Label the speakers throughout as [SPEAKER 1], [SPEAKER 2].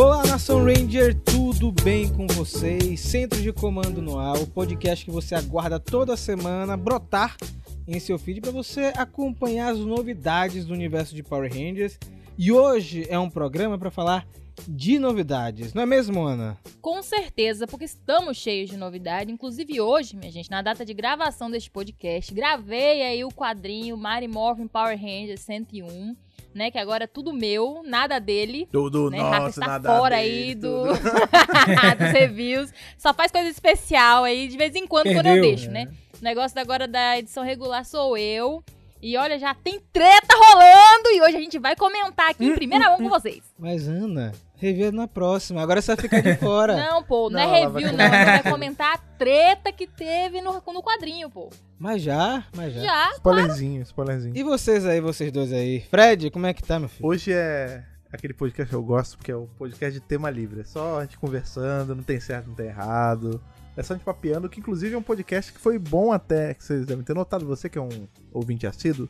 [SPEAKER 1] Olá, Nação Ranger, tudo bem com vocês? Centro de Comando no Ar, o podcast que você aguarda toda semana brotar em seu feed para você acompanhar as novidades do universo de Power Rangers. E hoje é um programa para falar de novidades, não é mesmo, Ana?
[SPEAKER 2] Com certeza, porque estamos cheios de novidade. Inclusive hoje, minha gente, na data de gravação deste podcast, gravei aí o quadrinho Mary Morphin Power Rangers 101 né? Que agora é tudo meu, nada dele.
[SPEAKER 3] Tudo
[SPEAKER 2] né?
[SPEAKER 3] nosso,
[SPEAKER 2] Rafa está
[SPEAKER 3] nada
[SPEAKER 2] fora
[SPEAKER 3] dele,
[SPEAKER 2] aí do... dos reviews. Só faz coisa especial aí, de vez em quando, quando eu
[SPEAKER 4] Perdeu.
[SPEAKER 2] deixo, né? O negócio agora da edição regular sou eu. E olha, já tem treta rolando e hoje a gente vai comentar aqui em primeira mão com vocês.
[SPEAKER 1] Mas Ana, review na próxima. Agora você vai ficar de fora.
[SPEAKER 2] Não, pô, não,
[SPEAKER 3] Não,
[SPEAKER 2] é review,
[SPEAKER 3] vai-
[SPEAKER 2] não. A gente vai comentar a treta que teve no, no quadrinho, pô.
[SPEAKER 1] Mas já, mas já.
[SPEAKER 2] Já.
[SPEAKER 3] Spoilerzinho, spoilerzinho.
[SPEAKER 1] E vocês aí, vocês dois aí? Fred, como é que tá, meu filho?
[SPEAKER 3] Hoje é aquele podcast que eu gosto, porque é o podcast de tema livre. É só a gente conversando, não tem certo, não tem errado. É só a gente papeando, que inclusive é um podcast que foi bom até, que vocês devem ter notado, você que é um ouvinte assíduo,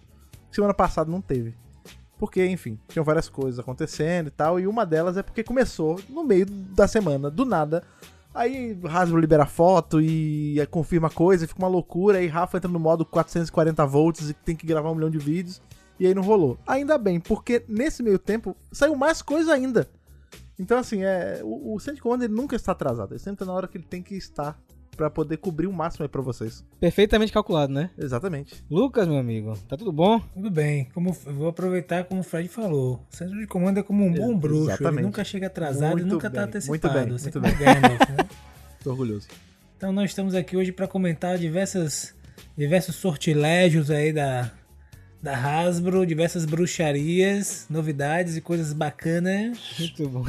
[SPEAKER 3] semana passada não teve. Porque, enfim, tinham várias coisas acontecendo e tal, e uma delas é porque começou no meio da semana, do nada. Aí Hasbro libera foto e aí confirma coisa, fica uma loucura, aí Rafa entra no modo 440 volts e tem que gravar um milhão de vídeos, e aí não rolou. Ainda bem, porque nesse meio tempo saiu mais coisa ainda. Então, assim, é, o, o Centro Comando ele nunca está atrasado, ele sempre tá na hora que ele tem que estar pra poder cobrir o máximo aí pra vocês.
[SPEAKER 1] Perfeitamente calculado, né?
[SPEAKER 3] Exatamente.
[SPEAKER 1] Lucas, meu amigo, tá tudo bom?
[SPEAKER 4] Tudo bem, como vou aproveitar como o Fred falou. O centro de comando é como um bom bruxo.
[SPEAKER 3] exatamente.
[SPEAKER 4] Ele nunca chega atrasado e
[SPEAKER 3] Muito
[SPEAKER 4] nunca tá
[SPEAKER 3] bem,
[SPEAKER 4] antecipado.
[SPEAKER 3] muito bem,
[SPEAKER 4] Você
[SPEAKER 3] muito
[SPEAKER 4] como Gandalf, né?
[SPEAKER 3] Tô orgulhoso.
[SPEAKER 4] Então nós estamos aqui hoje para comentar diversas, diversos sortilégios aí da, da Hasbro, diversas bruxarias, novidades e coisas bacanas.
[SPEAKER 1] Muito bom.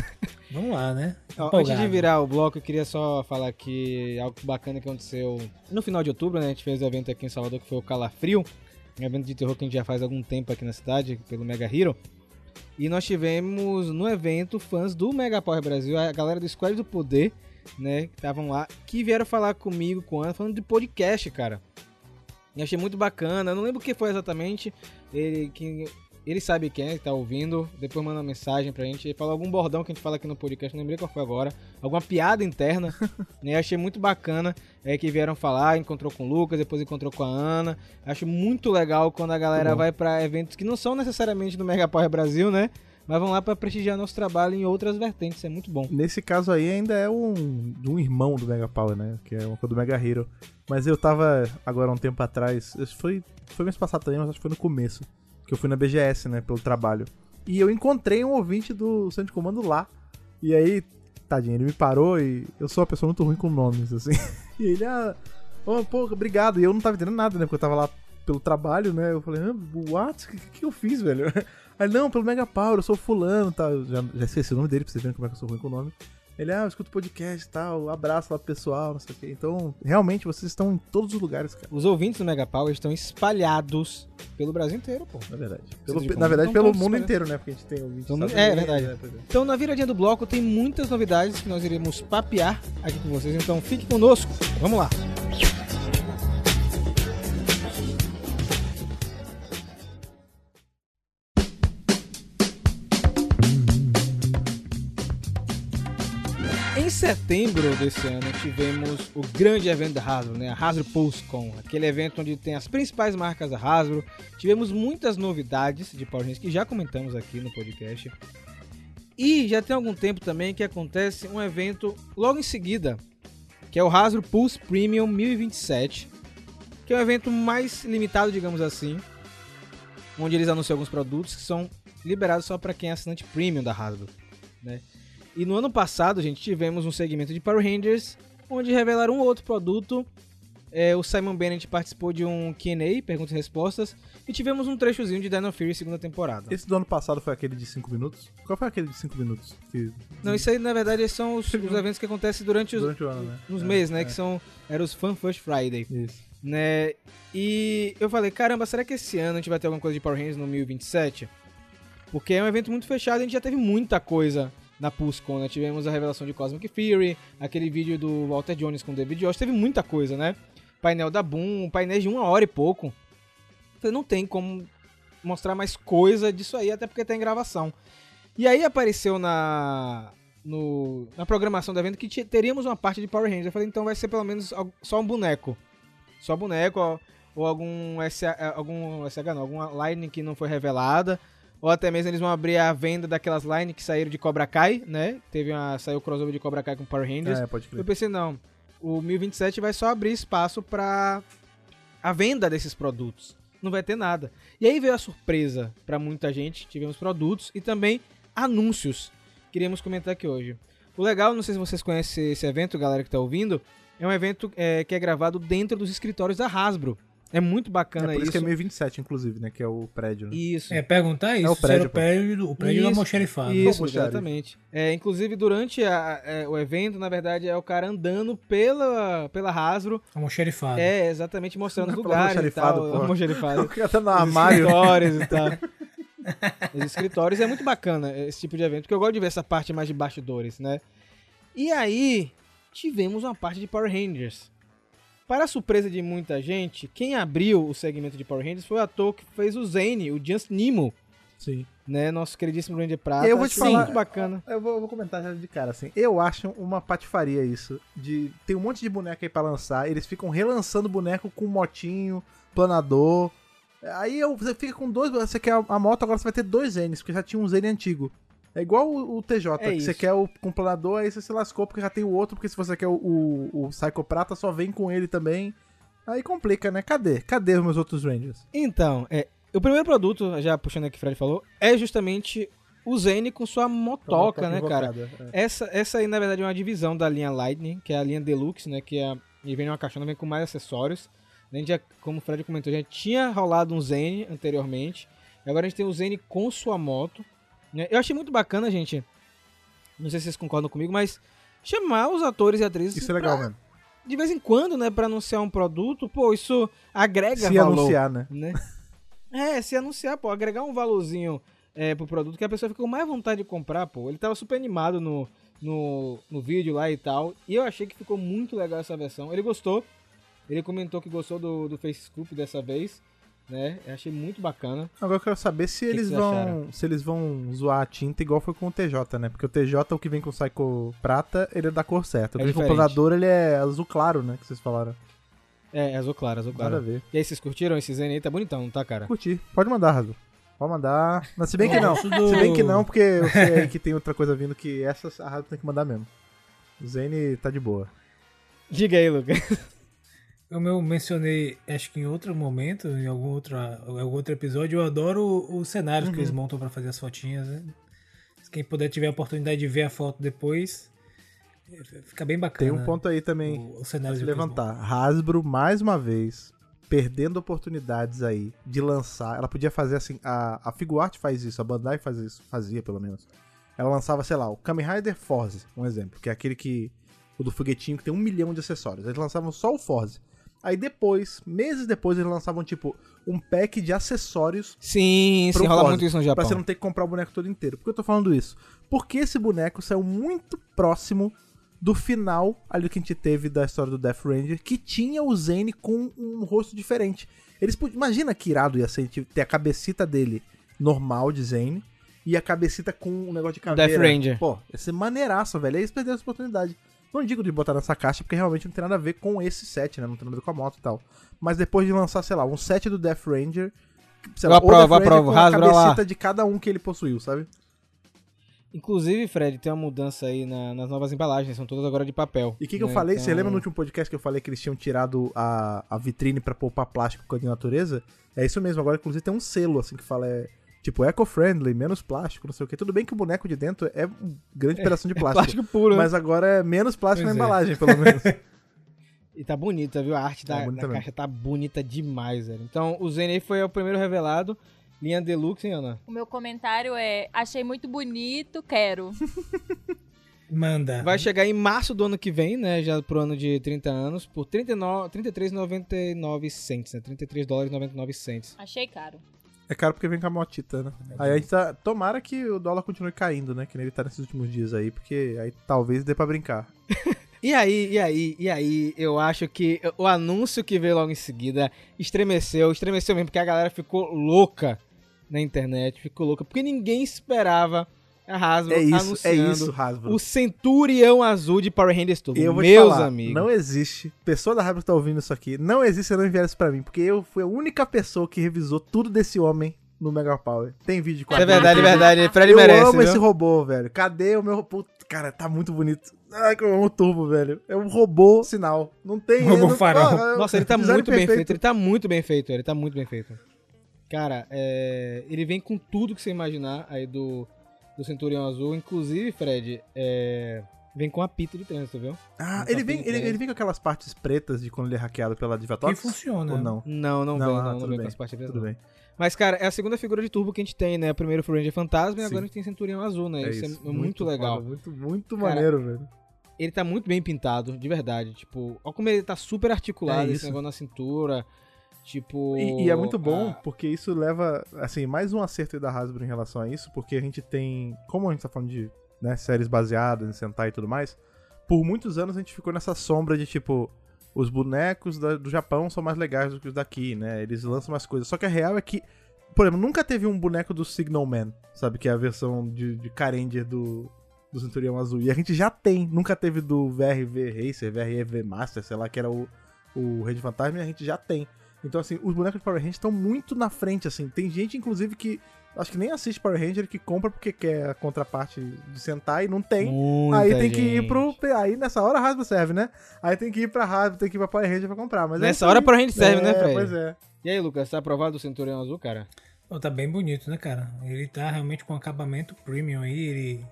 [SPEAKER 4] Vamos lá, né?
[SPEAKER 1] Ó, antes de virar o bloco, eu queria só falar que algo bacana que aconteceu no final de outubro, né? A gente fez o evento aqui em Salvador que foi o Calafrio, um evento de terror que a gente já faz há algum tempo aqui na cidade, pelo Mega Hero. E nós tivemos no evento fãs do Mega Power Brasil, a galera do Squad do Poder, né? Que estavam lá, que vieram falar comigo, com a Ana, falando de podcast, cara. E achei muito bacana. Eu não lembro o que foi exatamente. Ele, que, ele sabe quem é que tá ouvindo. Depois manda uma mensagem pra gente. Ele falou algum bordão que a gente fala aqui no podcast. Não lembrei qual foi agora. Alguma piada interna. né? Achei muito bacana. É que vieram falar. Encontrou com o Lucas. Depois encontrou com a Ana. Acho muito legal quando a galera vai pra eventos que não são necessariamente do Mega Power Brasil, né? Mas vão lá pra prestigiar nosso trabalho em outras vertentes. É muito bom.
[SPEAKER 3] Nesse caso aí ainda é um, um irmão do Mega Power, né? Que é uma coisa do Mega Hero. Mas eu tava agora um tempo atrás, foi, foi mês passado também, mas acho que foi no começo. Que eu fui na BGS, né? Pelo trabalho. E eu encontrei um ouvinte do Centro de Comando lá. E aí, tadinho, ele me parou e eu sou uma pessoa muito ruim com nomes, assim. E ele, ah, oh, pô, obrigado. E eu não tava entendendo nada, né? Porque eu tava lá pelo trabalho, né? Eu falei, ah, what? O que, que eu fiz, velho? Aí, não, pelo Mega Power, eu sou fulano, tá? Já, já esqueci o nome dele, pra vocês verem como é que eu sou ruim com o nome. Ele, ah, eu escuto podcast e tal, abraço lá pro pessoal, não sei o quê. Então, realmente, vocês estão em todos os lugares, cara.
[SPEAKER 1] Os ouvintes do Mega Power estão espalhados pelo Brasil inteiro, pô.
[SPEAKER 3] Na verdade. Pelo- na verdade, pelo mundo
[SPEAKER 1] espalhados.
[SPEAKER 3] inteiro, né? Porque a gente tem ouvintes
[SPEAKER 1] Então, é,
[SPEAKER 3] Unidos,
[SPEAKER 1] verdade.
[SPEAKER 3] né? É.
[SPEAKER 1] Então, na viradinha do bloco, tem muitas novidades que nós iremos papear aqui com vocês. Então, fique conosco. Vamos lá. Em setembro desse ano, tivemos o grande evento da Hasbro, né? a Hasbro PulseCon, aquele evento onde tem as principais marcas da Hasbro. Tivemos muitas novidades de Power Rangers que já comentamos aqui no podcast. E já tem algum tempo também que acontece um evento logo em seguida, que é o Hasbro Pulse Premium 1027, que é um evento mais limitado, digamos assim, onde eles anunciam alguns produtos que são liberados só para quem é assinante premium da Hasbro, né? E no ano passado, gente, tivemos um segmento de Power Rangers onde revelaram um outro produto. É, o Simon Bennett participou de um Q&A, perguntas e respostas, e tivemos um trechozinho de Dino Fury segunda temporada.
[SPEAKER 3] Esse do ano passado foi aquele de 5 minutos? Qual foi aquele de 5 minutos? Que...
[SPEAKER 1] Não, isso aí na verdade são os, os eventos que acontecem durante os,
[SPEAKER 3] Durante o ano, né?
[SPEAKER 1] nos
[SPEAKER 3] É,
[SPEAKER 1] meses, né?
[SPEAKER 3] é.
[SPEAKER 1] Que são eram os Fan First Friday,
[SPEAKER 3] Isso.
[SPEAKER 1] né? E eu falei, caramba, será que esse ano a gente vai ter alguma coisa de Power Rangers no 1027? Porque é um evento muito fechado, a gente já teve muita coisa na PulseCon, né? Tivemos a revelação de Cosmic Fury, aquele vídeo do Walter Jones com David Josh, teve muita coisa, né? Painel da Boom, painéis de uma hora e pouco. Falei, não tem como mostrar mais coisa disso aí, até porque tá gravação. E aí apareceu na no, na programação do evento que teríamos uma parte de Power Rangers. Eu falei, então vai ser pelo menos só um boneco. Só boneco, ou, algum, algum SH não, alguma line que não foi revelada. Ou até mesmo eles vão abrir a venda daquelas lines que saíram de Cobra Kai, né? Teve uma, saiu o crossover de Cobra Kai com Power Rangers.
[SPEAKER 3] É, pode
[SPEAKER 1] Eu
[SPEAKER 3] crer.
[SPEAKER 1] pensei, não, o 1027 vai só abrir espaço pra a venda desses produtos. Não vai ter nada. E aí veio a surpresa pra muita gente. Tivemos produtos e também anúncios. Queríamos comentar aqui hoje. O legal, não sei se vocês conhecem esse evento, galera que tá ouvindo, é um evento é, que é gravado dentro dos escritórios da Hasbro. É muito
[SPEAKER 3] É
[SPEAKER 1] bacana
[SPEAKER 3] por isso
[SPEAKER 1] isso.
[SPEAKER 3] que é 1027, inclusive, né? Que é o prédio. Né?
[SPEAKER 1] Isso.
[SPEAKER 4] É, perguntar isso.
[SPEAKER 3] É o prédio,
[SPEAKER 4] o prédio, do- o prédio do
[SPEAKER 1] Isso,
[SPEAKER 4] almoxarifado.
[SPEAKER 1] Isso,
[SPEAKER 3] Almoxarifado.
[SPEAKER 1] exatamente. É, inclusive, durante a- é, o evento, na verdade, é o cara andando pela, pela Hasbro.
[SPEAKER 4] Almoxarifado.
[SPEAKER 1] É, exatamente, mostrando os
[SPEAKER 3] é
[SPEAKER 1] lugares e
[SPEAKER 3] almoxarifado,
[SPEAKER 1] tal.
[SPEAKER 3] pô.
[SPEAKER 1] Almoxarifado.
[SPEAKER 3] O cara tá no
[SPEAKER 1] Os
[SPEAKER 3] armário.
[SPEAKER 1] escritórios e tal. Os escritórios é muito bacana esse tipo de evento, porque eu gosto de ver essa parte mais de bastidores, né? E aí, tivemos uma parte de Power Rangers. Para a surpresa de muita gente, quem abriu o segmento de Power Rangers foi o ator que fez o Zane, o Just Nemo,
[SPEAKER 3] Sim.
[SPEAKER 1] né? Nosso queridíssimo Ranger Prata.
[SPEAKER 3] Eu vou te falar-
[SPEAKER 1] muito bacana.
[SPEAKER 3] Eu vou, eu vou comentar já de cara, assim. Eu acho uma patifaria isso. De Tem um monte de boneco aí pra lançar. Eles ficam relançando boneco com motinho, planador. Aí eu- você fica com dois. Você quer a, a moto, agora você vai ter dois N's, porque já tinha um N antigo. É igual o, TJ,
[SPEAKER 1] É
[SPEAKER 3] que você quer o com planador, aí você se lascou porque já tem o outro, porque se você quer o, o, o Psycho Prata, só vem com ele também. Aí complica, né? Cadê? Cadê os meus outros Rangers?
[SPEAKER 1] Então, é, o primeiro produto, já puxando aqui o que o Fred falou, é justamente o Zane com sua motoca, né, cara?
[SPEAKER 3] É.
[SPEAKER 1] Essa, essa aí, na verdade, é uma divisão da linha Lightning, que é a linha Deluxe, né? Que é, e vem numa caixona, vem com mais acessórios. A gente já, como o Fred comentou, já tinha rolado um Zane anteriormente. E agora a gente tem o Zane com sua moto. Né? Eu achei muito bacana, gente. Não sei se vocês concordam comigo, mas chamar os atores e atrizes
[SPEAKER 3] Isso é legal,
[SPEAKER 1] pra-
[SPEAKER 3] mano.
[SPEAKER 1] de vez em quando, né, pra anunciar um produto, pô, isso agrega
[SPEAKER 3] Se
[SPEAKER 1] valor
[SPEAKER 3] anunciar, né?
[SPEAKER 1] né? É, se anunciar, pô, agregar um valorzinho é, pro produto que a pessoa fica com mais vontade de comprar, pô. Ele tava super animado no, no, no vídeo lá e tal. E eu achei que ficou muito legal essa versão. Ele gostou. Ele comentou que gostou do, do Face Scoop dessa vez. Né? Eu achei muito bacana.
[SPEAKER 3] Agora eu quero saber se
[SPEAKER 1] que
[SPEAKER 3] eles
[SPEAKER 1] vocês
[SPEAKER 3] vão.
[SPEAKER 1] acharam?
[SPEAKER 3] Se eles vão zoar a tinta igual foi com o TJ, né? Porque o TJ, o que vem com o Psycho Prata, ele é da cor certa. O
[SPEAKER 1] É
[SPEAKER 3] que vem com o planador, ele é azul claro, né? Que vocês falaram.
[SPEAKER 1] É, azul claro, azul
[SPEAKER 3] Nada a
[SPEAKER 1] claro.
[SPEAKER 3] ver.
[SPEAKER 1] E aí, vocês curtiram esse Zen aí? Tá bonitão, não tá, cara?
[SPEAKER 3] Curti. Pode mandar, Razo. Pode mandar. Mas se bem que não.
[SPEAKER 4] do-
[SPEAKER 3] Se bem que não, porque eu sei aí que tem outra coisa vindo que essa a Razo tem que mandar mesmo. O Zane tá de boa.
[SPEAKER 1] Diga aí, Lucas.
[SPEAKER 4] Como eu mencionei, acho que em outro momento, em algum outro, algum outro episódio, eu adoro os cenários que
[SPEAKER 3] Uhum.
[SPEAKER 4] eles montam pra fazer as fotinhas. Né? Quem puder tiver a oportunidade de ver a foto depois, fica bem bacana.
[SPEAKER 3] Tem um ponto aí também.
[SPEAKER 4] o, o cenário
[SPEAKER 3] se
[SPEAKER 4] que
[SPEAKER 3] levantar. Hasbro, mais uma vez, perdendo oportunidades aí de lançar. Ela podia fazer assim. A, a Figuart faz isso, a Bandai faz isso, fazia pelo menos. Ela lançava, sei lá, o Kamen Rider Force, um exemplo, que é aquele que. O do foguetinho que tem um milhão de acessórios. Eles lançavam só o Force. Aí depois, meses depois, eles lançavam, tipo, um pack de acessórios
[SPEAKER 1] Sim, sim, rola muito isso no
[SPEAKER 3] Pra
[SPEAKER 1] Japão.
[SPEAKER 3] você não ter que comprar o boneco todo inteiro. Por que eu tô falando isso? Porque esse boneco saiu muito próximo do final ali que a gente teve da história do Death Ranger, que tinha o Zane com um rosto diferente. Eles Imagina que irado ia ser ter a cabecita dele normal de Zane e a cabecita com um negócio de caveira.
[SPEAKER 1] Death Ranger.
[SPEAKER 3] Pô, ia ser maneiraço, velho. Aí eles perderam essa oportunidade. Não digo de botar nessa caixa, porque realmente não tem nada a ver com esse set, né? Não tem nada a ver com a moto e tal. Mas depois de lançar, sei lá, um set do Death Ranger. sei
[SPEAKER 1] Eu
[SPEAKER 3] lá,
[SPEAKER 1] aprovo,
[SPEAKER 3] Death Ranger
[SPEAKER 1] aprovo.
[SPEAKER 3] com a
[SPEAKER 1] lá.
[SPEAKER 3] cabecita de cada um que ele possuiu, sabe?
[SPEAKER 1] Inclusive, Fred, tem uma mudança aí na- nas novas embalagens, são todas agora de papel.
[SPEAKER 3] E o que, que eu
[SPEAKER 1] né?
[SPEAKER 3] falei? Você
[SPEAKER 1] Então-
[SPEAKER 3] lembra no último podcast que eu falei que eles tinham tirado a, a vitrine pra poupar plástico com a de natureza? É isso mesmo, agora inclusive tem um selo assim que fala é, tipo eco-friendly, menos plástico, não sei o que. Tudo bem que o boneco de dentro é um grande pedaço de plástico.
[SPEAKER 1] Plástico puro, né?
[SPEAKER 3] Mas agora é menos plástico
[SPEAKER 4] Pois
[SPEAKER 3] na
[SPEAKER 4] é.
[SPEAKER 3] embalagem, pelo menos.
[SPEAKER 1] E tá bonita, viu? A arte da,
[SPEAKER 3] Tá
[SPEAKER 1] da
[SPEAKER 3] mesmo.
[SPEAKER 1] caixa tá bonita demais, velho. Então, o Zen aí foi o primeiro revelado. Linha Deluxe, hein, Ana?
[SPEAKER 2] O meu comentário é: achei muito bonito, quero.
[SPEAKER 4] Manda.
[SPEAKER 1] Vai chegar em março do ano que vem, né? Já pro ano de 30 anos, por 39 33,99 cents, né? 33 dólares e 99 cents.
[SPEAKER 2] Achei caro.
[SPEAKER 3] É caro porque vem com a motita, né? Aí a gente tá. Tomara que o dólar continue caindo, né? Que nem ele tá nesses últimos dias aí, porque aí talvez dê pra brincar.
[SPEAKER 1] E aí, e aí, e aí, eu acho que o anúncio que veio logo em seguida estremeceu, estremeceu mesmo, porque a galera ficou louca na internet, ficou louca, porque ninguém esperava A Hasbro
[SPEAKER 3] É isso, é isso, Hasbro.
[SPEAKER 1] o Centurião Azul de Power Rangers Turbo.
[SPEAKER 3] Eu vou
[SPEAKER 1] Meus
[SPEAKER 3] te falar,
[SPEAKER 1] amigos.
[SPEAKER 3] não existe, pessoa da Hasbro que tá ouvindo isso aqui, não existe se não enviar isso pra mim, porque eu fui a única pessoa que revisou tudo desse homem no Mega Power. Tem vídeo com
[SPEAKER 1] é
[SPEAKER 3] a
[SPEAKER 1] verdade, é verdade. Fred
[SPEAKER 3] Eu
[SPEAKER 1] merece,
[SPEAKER 3] amo
[SPEAKER 1] viu?
[SPEAKER 3] esse robô, velho. Cadê o meu... Puta, cara, tá muito bonito. Ai, que eu amo o Turbo, velho. É um robô sinal. Não tem...
[SPEAKER 4] Robô
[SPEAKER 3] não-
[SPEAKER 4] farol.
[SPEAKER 3] Ah,
[SPEAKER 1] Nossa, ele tá muito bem feito. Ele tá muito bem feito. Ele tá muito bem feito. Cara, é, ele vem com tudo que você imaginar aí do, do Centurião Azul. Inclusive, Fred, é, vem com apito de trânsito, viu?
[SPEAKER 3] Ah, ele vem, ele, ele vem com aquelas partes pretas de quando ele é hackeado pela
[SPEAKER 4] Que
[SPEAKER 3] Divatox?
[SPEAKER 4] funciona.
[SPEAKER 3] Ou não?
[SPEAKER 1] Não, não,
[SPEAKER 3] Não,
[SPEAKER 1] vem,
[SPEAKER 3] ah,
[SPEAKER 1] não, não
[SPEAKER 3] tudo
[SPEAKER 1] vem
[SPEAKER 3] bem,
[SPEAKER 1] com as partes pretas,
[SPEAKER 3] Tudo
[SPEAKER 1] não.
[SPEAKER 3] bem.
[SPEAKER 1] Mas, cara, é a segunda figura de turbo que a gente tem, né? Primeiro foi o Ranger Fantasma e agora a gente tem Centurião Azul, né?
[SPEAKER 3] É
[SPEAKER 1] isso,
[SPEAKER 3] isso.
[SPEAKER 1] é muito, legal.
[SPEAKER 3] foda, muito, muito
[SPEAKER 1] Cara,
[SPEAKER 3] maneiro, velho.
[SPEAKER 1] Ele tá muito bem pintado, de verdade. Tipo, olha como ele tá super articulado,
[SPEAKER 3] É
[SPEAKER 1] esse negócio na cintura. Tipo.
[SPEAKER 3] E, e é muito bom,
[SPEAKER 1] a-
[SPEAKER 3] porque isso leva, assim, mais um acerto da Hasbro em relação a isso, porque a gente tem, como a gente tá falando de né, séries baseadas em Sentai e tudo mais, por muitos anos a gente ficou nessa sombra de, tipo, os bonecos da- do Japão são mais legais do que os daqui, né? Eles lançam mais coisas. Só que a real é que, por exemplo, nunca teve um boneco do Signal Man, sabe? Que é a versão de, de do, do Centurião Azul. E a gente já tem, nunca teve do VRV Racer, VRV Master, sei lá, que era o, o Rede Fantasma, e a gente já tem. Então, assim, os bonecos de Power Ranger estão muito na frente, assim. Tem gente, inclusive, que acho que nem assiste Power Ranger, que compra porque quer a contraparte de sentar e não tem.
[SPEAKER 1] Muita
[SPEAKER 3] aí tem que ir
[SPEAKER 1] gente.
[SPEAKER 3] pro. Aí nessa hora a Hasbro serve, né? Aí tem que ir pra Hasbro, tem que ir pra Power Ranger pra comprar. Mas é
[SPEAKER 1] Nessa
[SPEAKER 3] isso
[SPEAKER 1] hora
[SPEAKER 3] aí.
[SPEAKER 1] Power Ranger serve, né,
[SPEAKER 3] É,
[SPEAKER 1] Fred?
[SPEAKER 3] Pois é.
[SPEAKER 1] E aí, Lucas, tá aprovado o Centurião Azul, cara?
[SPEAKER 4] Pô, tá bem bonito, né, cara? Ele tá realmente com acabamento premium aí. Ele...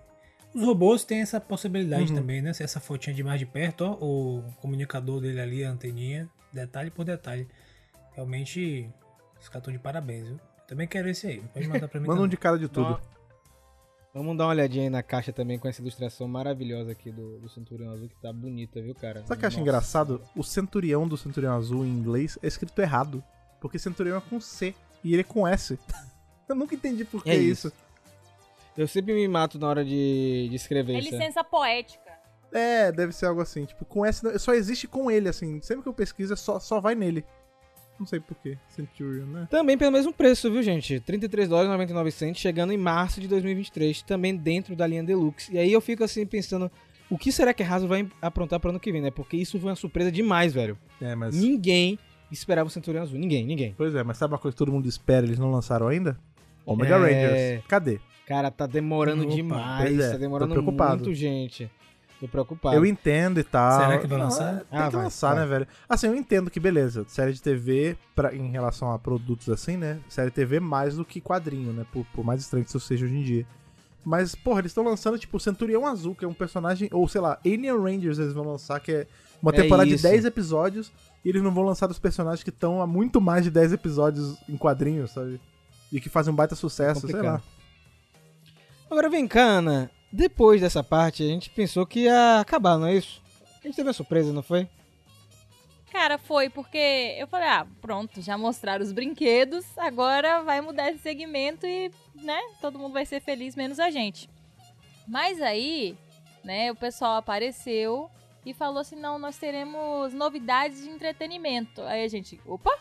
[SPEAKER 4] Os robôs têm essa possibilidade
[SPEAKER 3] Uhum.
[SPEAKER 4] também, né? Se essa fotinha de mais de perto, ó, o comunicador dele ali, a anteninha, detalhe por detalhe. Realmente, os caras de parabéns, viu? Também quero esse aí, pode mandar pra mim.
[SPEAKER 3] Manda um de cara de tudo.
[SPEAKER 1] Vamos dar uma olhadinha aí na caixa também com essa ilustração maravilhosa aqui do, do Centurião Azul, que tá bonita, viu, cara?
[SPEAKER 3] Sabe o que eu acho engraçado? O Centurião do Centurião Azul em inglês é escrito errado. Porque Centurião é com C e ele é com S. eu nunca entendi por que
[SPEAKER 1] É
[SPEAKER 3] isso.
[SPEAKER 1] isso. Eu sempre me mato na hora de, de escrever
[SPEAKER 2] É
[SPEAKER 1] isso.
[SPEAKER 2] licença poética.
[SPEAKER 3] É, deve ser algo assim. Tipo, com S só existe com ele, assim. Sempre que eu pesquiso, é só, só vai nele. Não sei por quê. Centurion, né?
[SPEAKER 1] Também pelo mesmo preço, viu, gente? 33 dólares e 99 centos, chegando em março de 2023, também dentro da linha Deluxe. E aí eu fico assim pensando, o que será que a Hasbro vai aprontar pro ano que vem, né? Porque isso foi uma surpresa demais, velho.
[SPEAKER 3] É, mas.
[SPEAKER 1] Ninguém esperava o Centurião Azul, ninguém, ninguém.
[SPEAKER 3] Pois é, mas sabe uma coisa que todo mundo espera eles não lançaram ainda? Omega
[SPEAKER 1] É.
[SPEAKER 3] Rangers. Cadê?
[SPEAKER 1] Cara, tá demorando
[SPEAKER 4] Opa,
[SPEAKER 1] demais,
[SPEAKER 3] é,
[SPEAKER 1] tá
[SPEAKER 3] tô
[SPEAKER 1] demorando muito, gente. Tô preocupado.
[SPEAKER 3] Eu entendo e tal.
[SPEAKER 4] Será que vai
[SPEAKER 3] Não,
[SPEAKER 4] lançar?
[SPEAKER 3] é, Tem
[SPEAKER 1] Ah,
[SPEAKER 3] que
[SPEAKER 1] vai,
[SPEAKER 3] lançar,
[SPEAKER 1] vai.
[SPEAKER 3] né, velho? Assim, eu entendo que, beleza, série de TV, pra, em relação a produtos assim, né? Série de TV mais do que quadrinho, né? Por, por mais estranho que isso seja hoje em dia. Mas, porra, eles estão lançando, tipo, Centurião Azul, que é um personagem. Ou, sei lá, Alien Rangers eles vão lançar, que é uma
[SPEAKER 1] É
[SPEAKER 3] temporada de
[SPEAKER 1] isso.
[SPEAKER 3] 10 episódios. E eles não vão lançar dos personagens que estão há muito mais de 10 episódios em quadrinhos, sabe? E que fazem um baita sucesso, sei lá.
[SPEAKER 1] Agora vem cá, Ana. Depois dessa parte, a gente pensou que ia acabar, não é isso? A gente teve uma surpresa, não foi?
[SPEAKER 2] Cara, foi porque eu falei, ah, pronto, já mostraram os brinquedos, agora vai mudar esse segmento e, né, todo mundo vai ser feliz, menos a gente. Mas aí, né, o pessoal apareceu e falou assim, não, nós teremos novidades de entretenimento. Aí a gente, opa,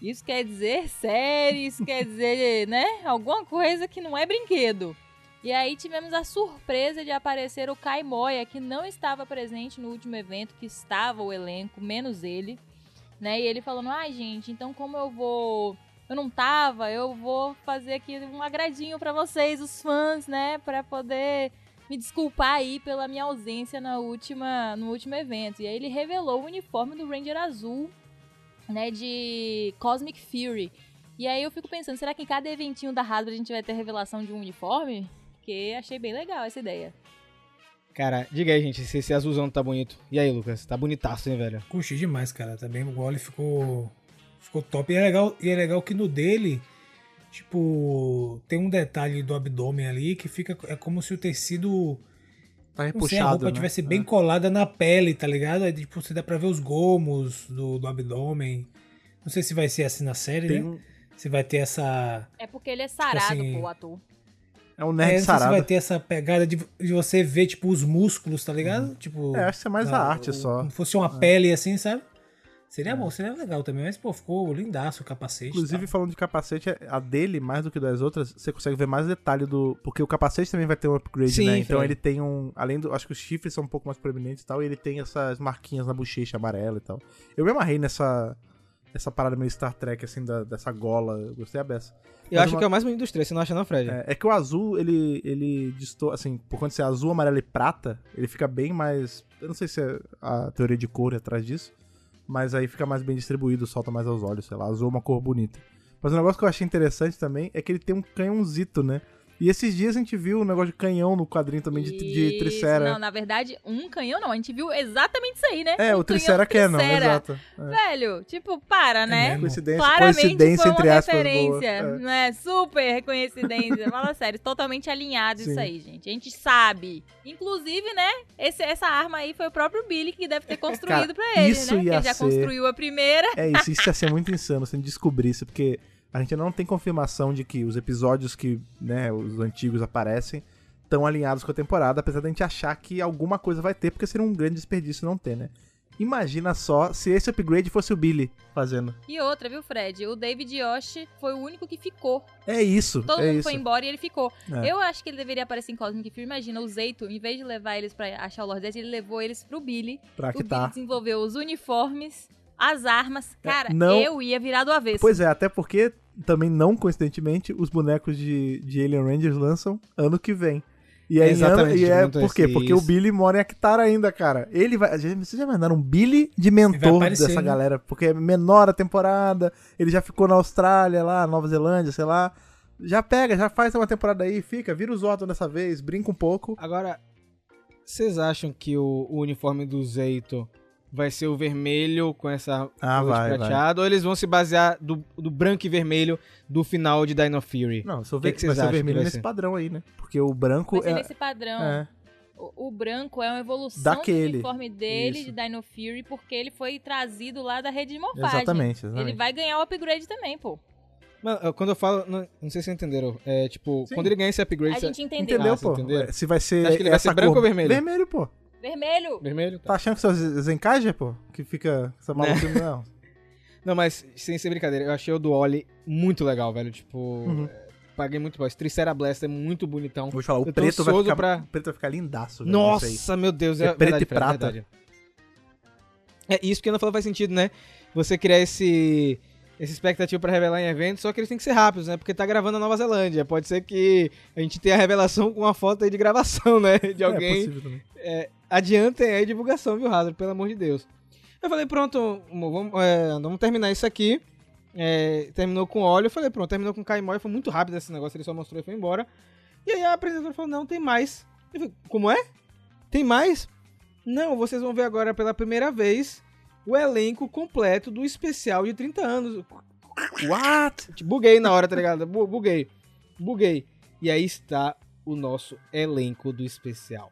[SPEAKER 2] isso quer dizer série, isso quer dizer, né, alguma coisa que não é brinquedo. E aí tivemos a surpresa de aparecer o Kai Moya, que não estava presente no último evento, que estava o elenco, menos ele. Né? E ele falando, ai gente, então como eu vou. Eu não tava, eu vou fazer aqui um agradinho pra vocês, os fãs, né? Pra poder me desculpar aí pela minha ausência na última, no último evento. E aí ele revelou o uniforme do Ranger Azul, né? De Cosmic Fury. E aí eu fico pensando, será que em cada eventinho da Hasbro a gente vai ter revelação de um uniforme? Porque achei bem legal essa ideia.
[SPEAKER 1] Cara, diga aí, gente, se esse azulzão tá bonito. E aí, Lucas? Tá bonitaço, hein, velho?
[SPEAKER 4] Curti demais, cara. Também o gole ficou, ficou top. E é, legal, e é legal que no dele, tipo, tem um detalhe do abdômen ali que fica. É como se o tecido.
[SPEAKER 3] Tá
[SPEAKER 4] Não sei, a
[SPEAKER 3] repuxado.
[SPEAKER 4] roupa
[SPEAKER 3] né?
[SPEAKER 4] tivesse bem colada na pele, tá ligado? Aí, tipo, você dá pra ver os gomos do, do abdômen. Não sei se vai ser assim na série,
[SPEAKER 3] Tem
[SPEAKER 4] né? Se vai ter essa.
[SPEAKER 2] É porque ele é sarado,
[SPEAKER 4] assim,
[SPEAKER 2] pô, o ator.
[SPEAKER 3] É um
[SPEAKER 4] É,
[SPEAKER 3] nerd
[SPEAKER 4] não sei se vai
[SPEAKER 3] sarado.
[SPEAKER 4] ter essa pegada de, de você ver, tipo, os músculos, tá ligado? Tipo.
[SPEAKER 3] É, acho que é mais a arte
[SPEAKER 4] o-
[SPEAKER 3] só.
[SPEAKER 4] Como fosse uma pele assim, sabe? Seria bom, seria legal também, mas pô, ficou lindaço o capacete.
[SPEAKER 3] Inclusive,
[SPEAKER 4] tá?
[SPEAKER 3] falando de capacete, a dele, mais do que das outras, você consegue ver mais detalhe do. Porque o capacete também vai ter um upgrade,
[SPEAKER 1] Sim,
[SPEAKER 3] né? Então ele tem um. Além do. Acho que os chifres são um pouco mais proeminentes e tal, e ele tem essas marquinhas na bochecha amarela e tal. Eu me amarrei nessa. Essa parada meio Star Trek, assim, da- dessa gola. Eu gostei a beça.
[SPEAKER 1] Eu
[SPEAKER 3] Mas
[SPEAKER 1] acho
[SPEAKER 3] uma-
[SPEAKER 1] que é o mais bonito dos três, você não acha não, Fred?
[SPEAKER 3] É, é que o azul, ele, ele distor, assim, por conta de ser azul, amarelo e prata, ele fica bem mais. Eu não sei se é a teoria de cor atrás disso, mas aí fica mais bem distribuído, solta mais aos olhos, sei lá. Azul é uma cor bonita. Mas um negócio que eu achei interessante também é que ele tem um canhãozito, né? E esses dias a gente viu um negócio de canhão no quadrinho também de, de Tricera.
[SPEAKER 2] Não, na verdade, um canhão não. A gente viu exatamente isso aí, né?
[SPEAKER 3] é,
[SPEAKER 2] um
[SPEAKER 3] o Tricera Canon, exato. É.
[SPEAKER 2] Velho, tipo, para, né?
[SPEAKER 4] mesmo?
[SPEAKER 3] Coincidência,
[SPEAKER 2] Claramente
[SPEAKER 3] coincidência
[SPEAKER 2] foi uma
[SPEAKER 3] entre aspas.
[SPEAKER 2] referência,
[SPEAKER 3] boa. É.
[SPEAKER 2] né? Super coincidência. Fala sério, totalmente alinhado
[SPEAKER 3] Sim.
[SPEAKER 2] isso aí, gente. A gente sabe. Inclusive, né? Esse, essa arma aí foi o próprio Billy que deve ter construído
[SPEAKER 3] Cara,
[SPEAKER 2] pra ele,
[SPEAKER 3] isso
[SPEAKER 2] né?
[SPEAKER 3] ia
[SPEAKER 2] Ele já
[SPEAKER 3] ser-
[SPEAKER 2] construiu a primeira.
[SPEAKER 3] É isso, isso ia ser muito insano se a gente descobrisse, porque a gente ainda não tem confirmação de que os episódios que, né, os antigos aparecem estão alinhados com a temporada, apesar da gente achar que alguma coisa vai ter, porque seria um grande desperdício não ter, né? Imagina só se esse upgrade fosse o Billy fazendo.
[SPEAKER 2] E outra, viu, Fred? O David Yoshi foi o único que ficou.
[SPEAKER 3] É isso,
[SPEAKER 2] Todo
[SPEAKER 3] é
[SPEAKER 2] mundo
[SPEAKER 3] isso.
[SPEAKER 2] foi embora e ele ficou.
[SPEAKER 3] É.
[SPEAKER 2] Eu acho que ele deveria aparecer em Cosmic Fury. Imagina, o Zeito, em vez de levar eles pra achar o Lord Zed, ele levou eles pro Billy.
[SPEAKER 3] Pra
[SPEAKER 2] o
[SPEAKER 3] que
[SPEAKER 2] Billy
[SPEAKER 3] tá.
[SPEAKER 2] desenvolveu os uniformes, as armas. Cara,
[SPEAKER 3] não-
[SPEAKER 2] eu ia virar do avesso.
[SPEAKER 3] Pois é, até porque, também não coincidentemente, os bonecos de, de Alien Rangers lançam ano que vem. E aí,
[SPEAKER 1] Exatamente,
[SPEAKER 3] e é por quê?
[SPEAKER 1] isso.
[SPEAKER 3] Porque o Billy mora em Akitar ainda, cara. Ele vai. Vocês já mandaram um Billy de mentor
[SPEAKER 4] aparecer,
[SPEAKER 3] dessa
[SPEAKER 4] né?
[SPEAKER 3] galera, porque é menor a temporada, ele já ficou na Austrália, lá, Nova Zelândia, sei lá. Já pega, já faz uma temporada aí, fica, vira os Zordon dessa vez, brinca um pouco.
[SPEAKER 1] Agora, vocês acham que o, o uniforme do Zeito vai ser o vermelho com essa
[SPEAKER 3] Ah, vai, vai.
[SPEAKER 1] ou eles vão se basear do, do branco e vermelho do final de Dino Fury?
[SPEAKER 3] Não, se eu
[SPEAKER 1] Que
[SPEAKER 3] ver,
[SPEAKER 1] que vocês
[SPEAKER 3] vai ser
[SPEAKER 1] que
[SPEAKER 3] vermelho
[SPEAKER 1] vai
[SPEAKER 3] nesse
[SPEAKER 1] ser?
[SPEAKER 3] padrão aí, né? Porque o branco
[SPEAKER 2] Vai ser
[SPEAKER 3] é.
[SPEAKER 2] nesse padrão.
[SPEAKER 3] é.
[SPEAKER 2] O, o branco é uma evolução
[SPEAKER 3] Daquele.
[SPEAKER 2] do uniforme dele,
[SPEAKER 3] Isso.
[SPEAKER 2] de Dino Fury, porque ele foi trazido lá da rede de morfagem.
[SPEAKER 3] Exatamente, exatamente.
[SPEAKER 2] Ele vai ganhar o upgrade também, pô.
[SPEAKER 1] Mano, quando eu falo, não, não sei se vocês entenderam, é tipo,
[SPEAKER 3] Sim.
[SPEAKER 1] quando ele ganha esse upgrade,
[SPEAKER 2] A gente entendeu.
[SPEAKER 3] Entendeu,
[SPEAKER 1] Ah,
[SPEAKER 3] pô?
[SPEAKER 1] entendeu?
[SPEAKER 3] Se vai ser.
[SPEAKER 1] Acho que ele vai
[SPEAKER 3] essa
[SPEAKER 1] ser branco
[SPEAKER 3] cor-
[SPEAKER 1] ou vermelho?
[SPEAKER 3] Vermelho, pô.
[SPEAKER 2] Vermelho.
[SPEAKER 1] vermelho,
[SPEAKER 3] Tá
[SPEAKER 1] tá.
[SPEAKER 3] achando que seu Zenkaiger, pô? Que fica essa maluca. Não.
[SPEAKER 1] Não, mas sem ser brincadeira, eu achei o do Oli muito legal, velho, tipo,
[SPEAKER 3] Uhum.
[SPEAKER 1] é, paguei muito bom. Esse Tricera Blast é muito bonitão.
[SPEAKER 3] Vou te falar, o preto vai, ficar,
[SPEAKER 1] pra-
[SPEAKER 3] o preto vai ficar lindaço. velho, não.
[SPEAKER 1] Nossa, meu Deus,
[SPEAKER 3] É
[SPEAKER 1] é,
[SPEAKER 3] preto
[SPEAKER 1] verdade,
[SPEAKER 3] e prata.
[SPEAKER 1] verdade. É isso que Ana falou faz sentido, né? Você criar esse esse expectativa pra revelar em eventos, só que eles têm que ser rápidos, né? Porque tá gravando na Nova Zelândia. Pode ser que a gente tenha a revelação com uma foto aí de gravação, né? De
[SPEAKER 3] É
[SPEAKER 1] alguém.
[SPEAKER 3] possível também.
[SPEAKER 1] Adiantem aí a divulgação, viu, Hazard? Pelo amor de Deus. Eu falei, pronto, vamos, é, vamos terminar isso aqui. É, terminou com óleo. Eu falei, pronto, terminou com Caimói. Foi muito rápido esse negócio, ele só mostrou e foi embora. E aí a apresentadora falou, não, tem mais. Eu falei, como é? Tem mais? Não, vocês vão ver agora pela primeira vez o elenco completo do especial de 30 anos.
[SPEAKER 3] What?
[SPEAKER 1] Buguei na hora, tá ligado? Bu- Buguei. Buguei. E aí está o nosso elenco do especial.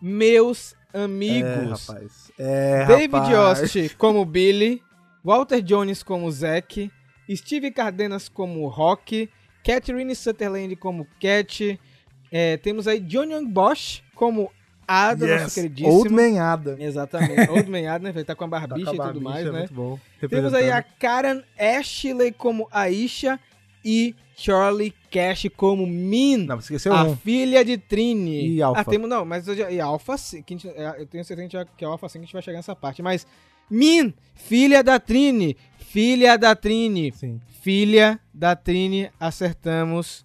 [SPEAKER 1] Meus
[SPEAKER 3] É,
[SPEAKER 1] amigos.
[SPEAKER 3] rapaz. É,
[SPEAKER 1] David
[SPEAKER 3] rapaz.
[SPEAKER 1] Yost como Billy, Walter Jones como Zack, Steve Cardenas como Rock, Catherine Sutherland como Cat, é, temos aí John Young Bosch como Ada,
[SPEAKER 3] Yes.
[SPEAKER 1] nosso queridíssimo.
[SPEAKER 3] Old Man Adam.
[SPEAKER 1] Exatamente, Old Man Ada, né? Ele tá com a
[SPEAKER 3] Tá
[SPEAKER 1] barbicha
[SPEAKER 3] com a
[SPEAKER 1] e tudo mais,
[SPEAKER 3] é
[SPEAKER 1] né?
[SPEAKER 3] Muito bom.
[SPEAKER 1] Temos aí a. Karen Ashley como Aisha e Charlie Cash como Min.
[SPEAKER 3] Não, esqueceu
[SPEAKER 1] a
[SPEAKER 3] um.
[SPEAKER 1] filha de Trini.
[SPEAKER 3] E Alpha.
[SPEAKER 1] Ah, temos, não, mas já, e Alpha, sim, que gente- é, eu tenho certeza que, é Alpha sim que a gente vai chegar nessa parte. Mas, Min, filha da Trini, filha da Trini,
[SPEAKER 3] Sim.
[SPEAKER 1] filha da Trini, acertamos.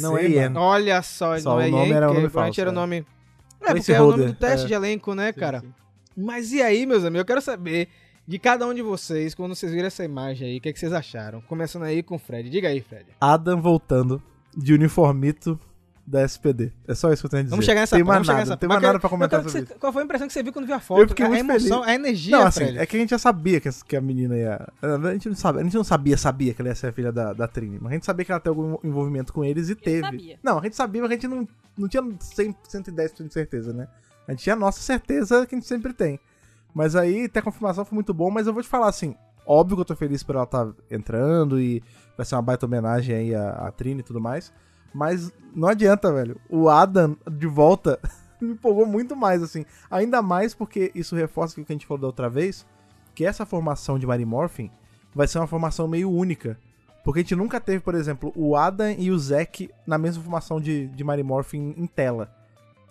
[SPEAKER 3] Não é
[SPEAKER 4] Receba.
[SPEAKER 3] Ian.
[SPEAKER 1] Olha só,
[SPEAKER 3] Só
[SPEAKER 1] não
[SPEAKER 3] o
[SPEAKER 1] é
[SPEAKER 3] nome
[SPEAKER 1] Ian,
[SPEAKER 3] era o nome
[SPEAKER 1] provavelmente era o
[SPEAKER 3] falso,
[SPEAKER 1] nome... É, porque é o nome do teste
[SPEAKER 3] é.
[SPEAKER 1] de elenco, né, cara?
[SPEAKER 3] Sim, sim.
[SPEAKER 1] Mas e aí, meus amigos, eu quero saber de cada um de vocês, quando vocês viram essa imagem aí, o que, é que vocês acharam? Começando aí com o Fred. Diga aí, Fred.
[SPEAKER 3] Adam voltando de uniformito da SPD. É só isso que eu tenho a dizer.
[SPEAKER 1] Vamos chegar nessa
[SPEAKER 3] Tem
[SPEAKER 1] parte,
[SPEAKER 3] mais nada, tem mais nada pra
[SPEAKER 1] eu
[SPEAKER 3] comentar sobre
[SPEAKER 1] você-
[SPEAKER 3] isso.
[SPEAKER 1] Qual foi a impressão que você viu quando viu a foto?
[SPEAKER 3] Eu fiquei
[SPEAKER 1] a
[SPEAKER 3] muito
[SPEAKER 1] emoção,
[SPEAKER 3] feliz.
[SPEAKER 1] a energia,
[SPEAKER 3] Não, assim, é que a gente já sabia que, que a menina ia. A gente não sabia, a gente não sabia, sabia que ela ia ser a filha da, da Trini, mas a gente sabia que ela tem algum envolvimento com eles e teve.
[SPEAKER 2] sabia.
[SPEAKER 3] Não, a gente sabia, mas a gente não, não tinha 100, 110% de certeza, né? A gente tinha a nossa certeza que a gente sempre tem. Mas aí, ter a confirmação foi muito bom, mas eu vou te falar assim, óbvio que eu tô feliz por ela estar entrando e vai ser uma baita homenagem aí à, à Trini e tudo mais. Mas não adianta, velho. O Adam de volta me empolgou muito mais, assim. Ainda mais porque isso reforça o que a gente falou da outra vez. que essa formação de Mary Morphin vai ser uma formação meio única. Porque a gente nunca teve, por exemplo, o Adam e o Zack na mesma formação de, de Mary Morphin em tela.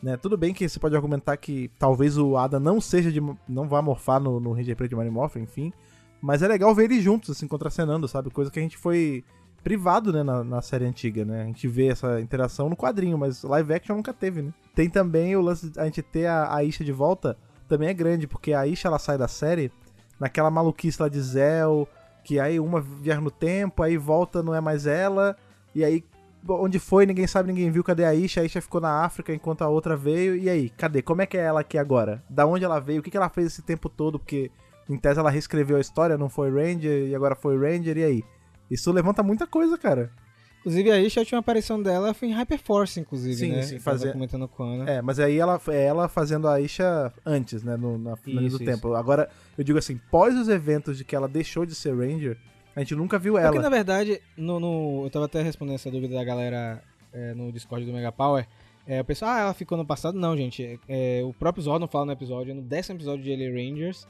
[SPEAKER 3] Né? Tudo bem que você pode argumentar que talvez o Adam não seja de. não vá morfar no, no Ranger de Mary Morphin, enfim. Mas é legal ver eles juntos, assim, contracenando, sabe? Coisa que a gente foi privado, né, na, na, série antiga, né? A gente vê essa interação no quadrinho, mas live action nunca teve, né? Tem também o lance de a gente ter a, a Isha de volta, também é grande, porque a Isha, ela sai da série naquela maluquice lá de Zell, que aí uma viaja no tempo, aí volta, não é mais ela, e aí onde foi, ninguém sabe, ninguém viu, cadê a Isha? A Isha ficou na África enquanto a outra veio, e aí, cadê? Como é que é ela aqui agora? Da onde ela veio? O que ela fez esse tempo todo? Porque em tese ela reescreveu a história, não foi Ranger, e agora foi Ranger, e aí? Isso levanta muita coisa, cara.
[SPEAKER 1] Inclusive, a Isha, a última aparição dela foi em Hyperforce, inclusive,
[SPEAKER 3] sim,
[SPEAKER 1] né?
[SPEAKER 3] Sim, fazia...
[SPEAKER 1] comentando com a Ana.
[SPEAKER 3] É, mas aí ela, é ela fazendo a Isha antes, né? No, na final do isso. tempo. Agora, eu digo assim, pós os eventos de que ela deixou de ser Ranger, a gente nunca viu ela.
[SPEAKER 1] Porque, na verdade, no, no, eu tava até respondendo essa dúvida da galera é, no Discord do Mega Power. É, o pessoal, ah, ela ficou no passado. Não, gente. É, o próprio Zordon fala no episódio, no décimo episódio de Alien Rangers,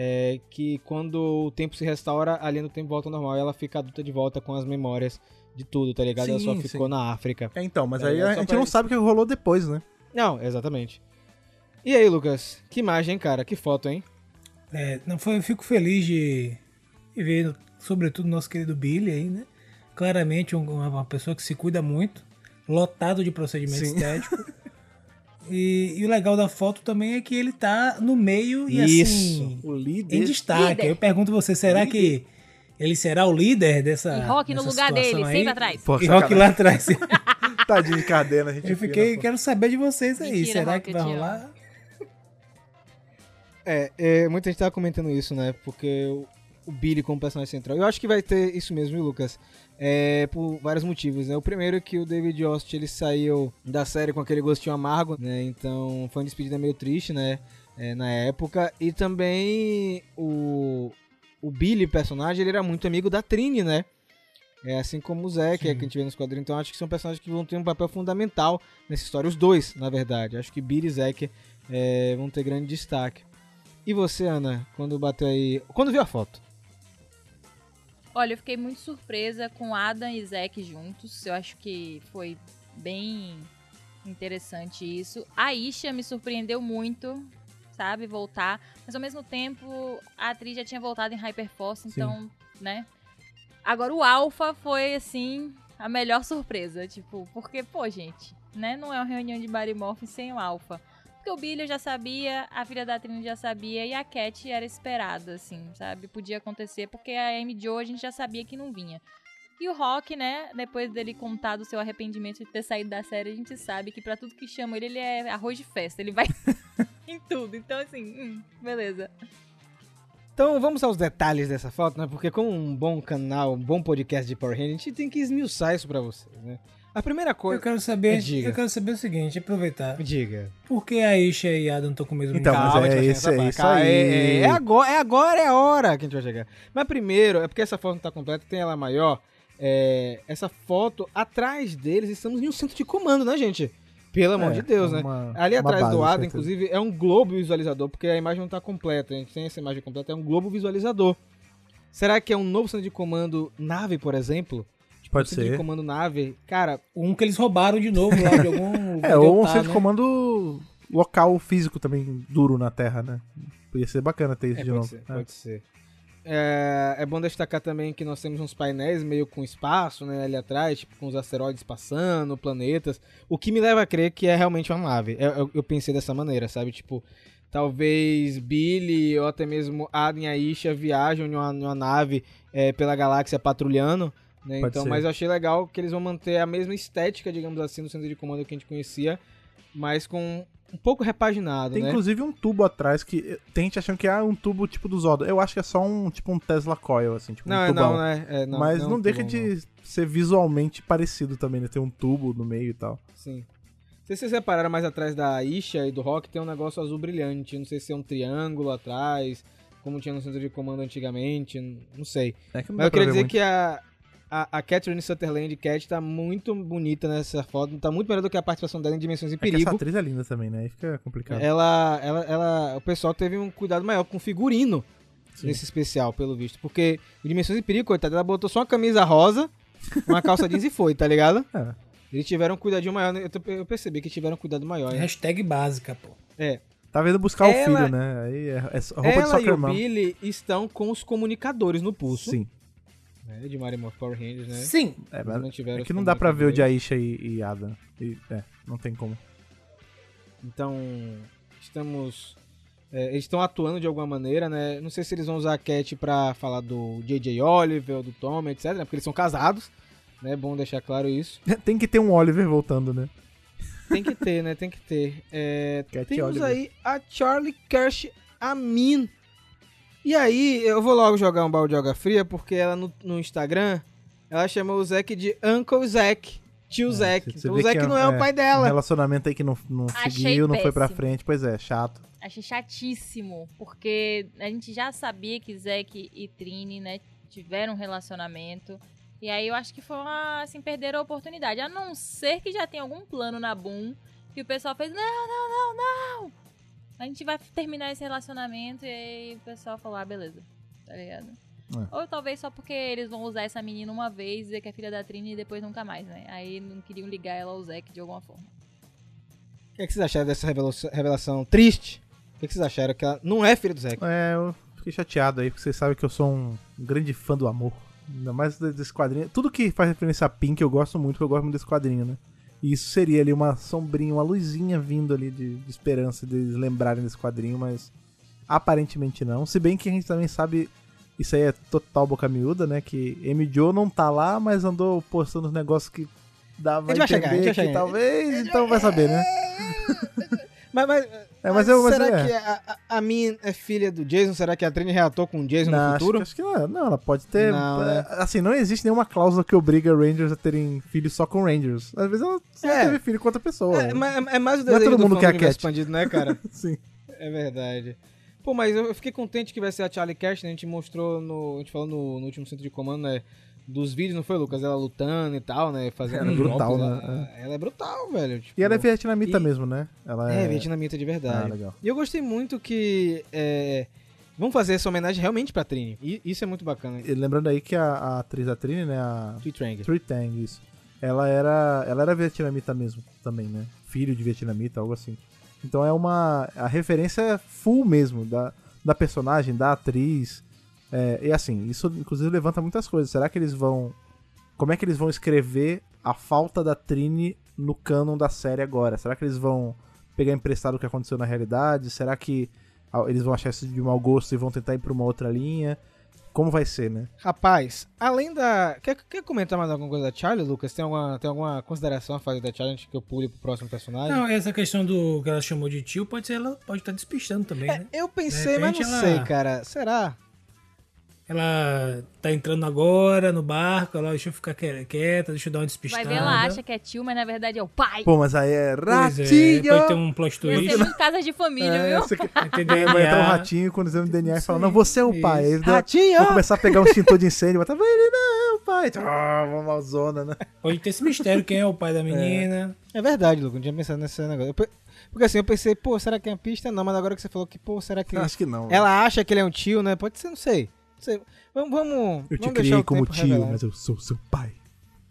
[SPEAKER 1] é, que quando o tempo se restaura, a linha do tempo volta ao normal e ela fica adulta de volta com as memórias de tudo, tá ligado? Sim, ela só sim. ficou na África.
[SPEAKER 3] É, então, mas é, aí a, a gente não sabe o que rolou depois, né?
[SPEAKER 1] Não, exatamente. E aí, Lucas? Que imagem, cara? Que foto, hein?
[SPEAKER 4] É, não foi, eu fico feliz de, de ver, sobretudo, nosso querido Billy aí, né? Claramente um, uma pessoa que se cuida muito, lotado de procedimento sim. estético. E, e, o legal da foto também é que ele tá no meio e Isso, assim.
[SPEAKER 3] O líder.
[SPEAKER 4] Em destaque. Líder. Eu pergunto você, será líder. que ele será o líder dessa. E
[SPEAKER 2] Rock no lugar dele, aí? sempre atrás.
[SPEAKER 4] Pô, e Rock lá atrás.
[SPEAKER 3] Tadinho de cadena, a gente.
[SPEAKER 4] Eu fiquei, quero saber de vocês aí. Mentira, será que vai rolar?
[SPEAKER 1] É, é, muita gente tava comentando isso, né? Porque o, o Billy como personagem central. Eu acho que vai ter isso mesmo, viu, Lucas? É, por vários motivos, né? O primeiro é que o David Yost ele saiu da série com aquele gostinho amargo, né? Então foi uma despedida meio triste, né? É, na época. E também o, o Billy, personagem, ele era muito amigo da Trini, né? É assim como o Zé, que é que a gente vê nos quadrinhos. Então acho que são personagens que vão ter um papel fundamental nessa história. Os dois, na verdade. Acho que Billy e Zack é, vão ter grande destaque. E você, Ana, quando bateu aí. Quando viu a foto?
[SPEAKER 2] Olha, eu fiquei muito surpresa com Adam e Zack juntos. Eu acho que foi bem interessante isso. A Isha me surpreendeu muito, sabe, voltar. Mas ao mesmo tempo, a atriz já tinha voltado em Hyperforce, então, Sim. né? Agora o Alpha foi, assim, a melhor surpresa. Tipo, porque, pô, gente, né? Não é uma reunião de Barry Morphin sem o Alpha. Porque o Billy já sabia, a filha da Trini já sabia e a Cat era esperada, assim, sabe? Podia acontecer porque a Amy Joe a gente já sabia que não vinha. E o Rock, né, depois dele contar do seu arrependimento de ter saído da série, a gente sabe que para tudo que chama ele, ele é arroz de festa, ele vai em tudo. Então, assim, hum, beleza.
[SPEAKER 1] Então vamos aos detalhes dessa foto, né? Porque como um bom canal, um bom podcast de Power Rangers, a gente tem que esmiuçar isso pra vocês, né? A primeira coisa.
[SPEAKER 4] Eu quero saber. Diga. Eu quero saber o seguinte, aproveitar.
[SPEAKER 1] Diga.
[SPEAKER 4] Por que a Isha e Adam estão com o mesmo
[SPEAKER 3] Então,
[SPEAKER 1] Calma,
[SPEAKER 3] mas é, isso, é isso aí. É,
[SPEAKER 1] é, agora, é agora, é a hora que a gente vai chegar. Mas primeiro, é porque essa foto não tá completa, tem ela maior. É, essa foto, atrás deles, estamos em um centro de comando, né, gente? Pelo amor é, de Deus, né? Uma, Ali atrás do Adam, inclusive, é um globo visualizador, porque a imagem não tá completa. A gente tem essa imagem completa, é um globo visualizador. Será que é um novo centro de comando nave, por exemplo?
[SPEAKER 3] Pode ser.
[SPEAKER 1] de comando nave, cara.
[SPEAKER 4] Um que eles roubaram de novo lá de algum.
[SPEAKER 3] é, ou um centro de né? comando local físico também duro na Terra, né? Podia ser bacana ter isso
[SPEAKER 1] é,
[SPEAKER 3] de
[SPEAKER 1] pode
[SPEAKER 3] novo.
[SPEAKER 1] Ser, é. Pode ser. É, é, bom destacar também que nós temos uns painéis meio com espaço, né, ali atrás, tipo, com os asteroides passando, planetas. O que me leva a crer que é realmente uma nave. Eu, eu, eu pensei dessa maneira, sabe? Tipo, talvez Billy ou até mesmo Adam e Aisha viajam em uma, em uma nave é, pela galáxia patrulhando. Né? Então, ser. mas eu achei legal que eles vão manter a mesma estética, digamos assim, do centro de comando que a gente conhecia, mas com um pouco repaginado,
[SPEAKER 3] Tem
[SPEAKER 1] né?
[SPEAKER 3] inclusive um tubo atrás que tem gente achando que é um tubo tipo do Zodo. Eu acho que é só um tipo um Tesla Coil, assim, tipo
[SPEAKER 1] não,
[SPEAKER 3] um tubão.
[SPEAKER 1] Não, é, é, não,
[SPEAKER 3] Mas
[SPEAKER 1] não,
[SPEAKER 3] não deixa
[SPEAKER 1] tubo,
[SPEAKER 3] de
[SPEAKER 1] não.
[SPEAKER 3] ser visualmente parecido também, né? Tem um tubo no meio e tal.
[SPEAKER 1] Sim. Não sei se vocês repararam mais atrás da Isha e do Rock, tem um negócio azul brilhante. Não sei se é um triângulo atrás, como tinha no centro de comando antigamente, não sei.
[SPEAKER 3] É que
[SPEAKER 1] Mas eu queria dizer
[SPEAKER 3] muito.
[SPEAKER 1] que a, a, a Catherine Sutherland Cat tá muito bonita nessa foto, tá muito melhor do que a participação dela em Dimensões em
[SPEAKER 3] É
[SPEAKER 1] Perigo.
[SPEAKER 3] essa atriz é linda também, né? Aí fica complicado.
[SPEAKER 1] ela, ela, ela, o pessoal teve um cuidado maior com o figurino nesse especial, pelo visto. Porque o Dimensões de Perigo, coitada, ela botou só uma camisa rosa, uma calça jeans e foi, tá ligado?
[SPEAKER 3] É.
[SPEAKER 1] Eles tiveram um cuidadinho maior, né? eu, eu percebi que tiveram um cuidado maior. hein?
[SPEAKER 4] Hashtag básica, pô.
[SPEAKER 1] É.
[SPEAKER 3] Tava indo buscar
[SPEAKER 1] Ela-
[SPEAKER 3] o filho, né? Aí é, é roupa de
[SPEAKER 1] Ela e
[SPEAKER 3] soccer
[SPEAKER 1] o
[SPEAKER 3] mom.
[SPEAKER 1] Billy estão com os comunicadores no pulso.
[SPEAKER 3] Sim.
[SPEAKER 1] Né, de Mario Power Rangers, né?
[SPEAKER 4] Sim.
[SPEAKER 3] É, mas
[SPEAKER 1] mantiveram
[SPEAKER 3] é
[SPEAKER 1] os
[SPEAKER 3] que não dá pra ver o de. Aisha e, e Adam. E- é, não tem como.
[SPEAKER 1] Então, estamos. é, eles estão atuando de alguma maneira, né? Não sei se eles vão usar a Cat pra falar do J.J. Oliver, ou do Tom, etc. né? Porque eles são casados, né? É bom deixar claro isso.
[SPEAKER 3] Tem que ter um Oliver voltando, né?
[SPEAKER 1] Tem que ter, né? Tem que ter. É,
[SPEAKER 3] Cat
[SPEAKER 1] temos
[SPEAKER 3] Oliver.
[SPEAKER 1] aí a Charlie Kirsch Amin. E aí, eu vou logo jogar um balde de água fria, porque ela no, no Instagram, ela chamou o Zack de Uncle Zack, tio Zack.
[SPEAKER 3] É, você
[SPEAKER 1] Então, o Zack
[SPEAKER 3] que
[SPEAKER 1] não é, o pai
[SPEAKER 3] Um
[SPEAKER 1] dela.
[SPEAKER 3] relacionamento aí que não, não
[SPEAKER 2] Achei
[SPEAKER 3] seguiu, não foi pra frente. Pois é, chato.
[SPEAKER 2] Achei chatíssimo, porque a gente já sabia que Zack e Trini, né, tiveram um relacionamento. E aí eu acho que foi uma, assim, perderam a oportunidade. A não ser que já tenha algum plano na Boom que o pessoal fez, não, não, não, não. A gente vai terminar esse relacionamento e aí o pessoal falou, ah, beleza, tá ligado?
[SPEAKER 3] É.
[SPEAKER 2] Ou talvez só porque eles vão usar essa menina uma vez, dizer que é filha da Trini e depois nunca mais, né? Aí não queriam ligar ela ao Zack de alguma forma.
[SPEAKER 1] O que, é que vocês acharam dessa revelação, revelação triste? O que, é que vocês acharam? Que ela não é filha do Zack.
[SPEAKER 3] É, eu fiquei chateado aí, porque vocês sabem que eu sou um grande fã do amor. Ainda mais de- desse quadrinho. Tudo que faz referência a Pink eu gosto muito, porque eu gosto muito desse quadrinho, né? E isso seria ali uma sombrinha, uma luzinha vindo ali de, de esperança deles lembrarem desse quadrinho, mas aparentemente não. Se bem que a gente também sabe, isso aí é total boca miúda, né? Que M. Joe não tá lá, mas andou postando os negócios que dava
[SPEAKER 1] A gente vai chegar, a
[SPEAKER 3] entender que
[SPEAKER 1] chegar.
[SPEAKER 3] talvez, então vai saber, né?
[SPEAKER 1] Mas, mas,
[SPEAKER 3] É, mas eu- mas
[SPEAKER 1] será
[SPEAKER 3] é.
[SPEAKER 1] que a, a, a Min é filha do Jason? Será que a Trini reatou com o Jason
[SPEAKER 3] Não,
[SPEAKER 1] no
[SPEAKER 3] acho
[SPEAKER 1] futuro?
[SPEAKER 3] que- Acho, que não, não, ela pode ter.
[SPEAKER 1] Não,
[SPEAKER 3] é,
[SPEAKER 1] né?
[SPEAKER 3] Assim, não existe nenhuma cláusula que obriga Rangers a terem filhos só com Rangers. Às vezes ela só
[SPEAKER 1] É.
[SPEAKER 3] teve filho com outra pessoa.
[SPEAKER 1] É, mas- é mais o
[SPEAKER 3] Não é
[SPEAKER 1] desejo
[SPEAKER 3] todo
[SPEAKER 1] do
[SPEAKER 3] mundo
[SPEAKER 1] fã
[SPEAKER 3] que é
[SPEAKER 1] do
[SPEAKER 3] a Cat.
[SPEAKER 1] expandido, né, cara?
[SPEAKER 3] Sim.
[SPEAKER 1] É verdade. Pô, mas eu eu fiquei contente que vai ser a Charlie Cash, né? A gente mostrou no. A gente falou no, no último centro de comando, né? Dos vídeos, não foi, Lucas? Ela lutando e tal, né? Fazendo
[SPEAKER 3] Ela é brutal,
[SPEAKER 1] golpes,
[SPEAKER 3] né?
[SPEAKER 1] Ela, ela é brutal, velho. tipo-
[SPEAKER 3] E ela é vietnamita
[SPEAKER 1] E-
[SPEAKER 3] mesmo, né? Ela
[SPEAKER 1] É,
[SPEAKER 3] é.
[SPEAKER 1] vietnamita de
[SPEAKER 3] Ah,
[SPEAKER 1] verdade.
[SPEAKER 3] legal.
[SPEAKER 1] e eu gostei muito que. É, vamos fazer essa homenagem realmente pra Trini. E isso é muito bacana.
[SPEAKER 3] E lembrando aí que a, a atriz da Trini, né? A
[SPEAKER 1] Tree Trang.
[SPEAKER 3] Tree Tang, isso. Ela era, ela era vietnamita mesmo, também, né? Filho de vietnamita, algo assim. Então é uma. A referência é full mesmo da, da personagem, da atriz. É, e assim, isso inclusive levanta muitas coisas. Será que eles vão. Como é que eles vão escrever a falta da Trini no canon da série agora? Será que eles vão pegar emprestado o que aconteceu na realidade? Será que ah, eles vão achar isso de mau gosto e vão tentar ir pra uma outra linha? Como vai ser, né?
[SPEAKER 1] Rapaz, além da. Quer, quer comentar mais alguma coisa da Charlie, Lucas? Tem alguma, tem alguma consideração a fazer da Charlie antes que eu pule pro próximo personagem?
[SPEAKER 4] Não, essa questão do que ela chamou de tio pode ser, ela pode estar despistando também,
[SPEAKER 1] É,
[SPEAKER 4] né?
[SPEAKER 1] eu pensei, mas não
[SPEAKER 4] ela-
[SPEAKER 1] sei, cara. Será?
[SPEAKER 4] Ela tá entrando agora no barco, ela deixa eu ficar quieta, deixa eu dar uma
[SPEAKER 2] Vai
[SPEAKER 4] despistada.
[SPEAKER 2] ver, ela acha que é tio, mas na verdade é o pai.
[SPEAKER 3] Pô, mas aí é
[SPEAKER 4] Pois é,
[SPEAKER 3] ratinho!
[SPEAKER 4] pode ter um plot
[SPEAKER 2] Ia
[SPEAKER 4] twist.
[SPEAKER 2] ser muito casa de família,
[SPEAKER 3] É,
[SPEAKER 2] viu?
[SPEAKER 3] você
[SPEAKER 4] Entendeu?
[SPEAKER 3] vai entrar um ratinho quando exame de DNA e fala, não, você é o pai.
[SPEAKER 1] Ratinho!
[SPEAKER 3] Vão começar a pegar um extintor de incêndio, botar, vai ele não, pai. Ah, uma malzona, né?
[SPEAKER 4] Pode ter esse mistério, quem é o pai da menina.
[SPEAKER 1] É verdade, Lucas. Não tinha pensado nesse negócio. Eu Porque assim, eu pensei, pô, será que é uma pista? Não, mas agora que você falou que, pô, será que.
[SPEAKER 3] Acho que não.
[SPEAKER 1] Ela acha que ele é um tio, né? Pode ser, não sei. Sei. Vamos, vamos.
[SPEAKER 3] Eu te
[SPEAKER 1] vamos
[SPEAKER 3] criei como tio,
[SPEAKER 1] revelar.
[SPEAKER 3] mas eu sou seu pai.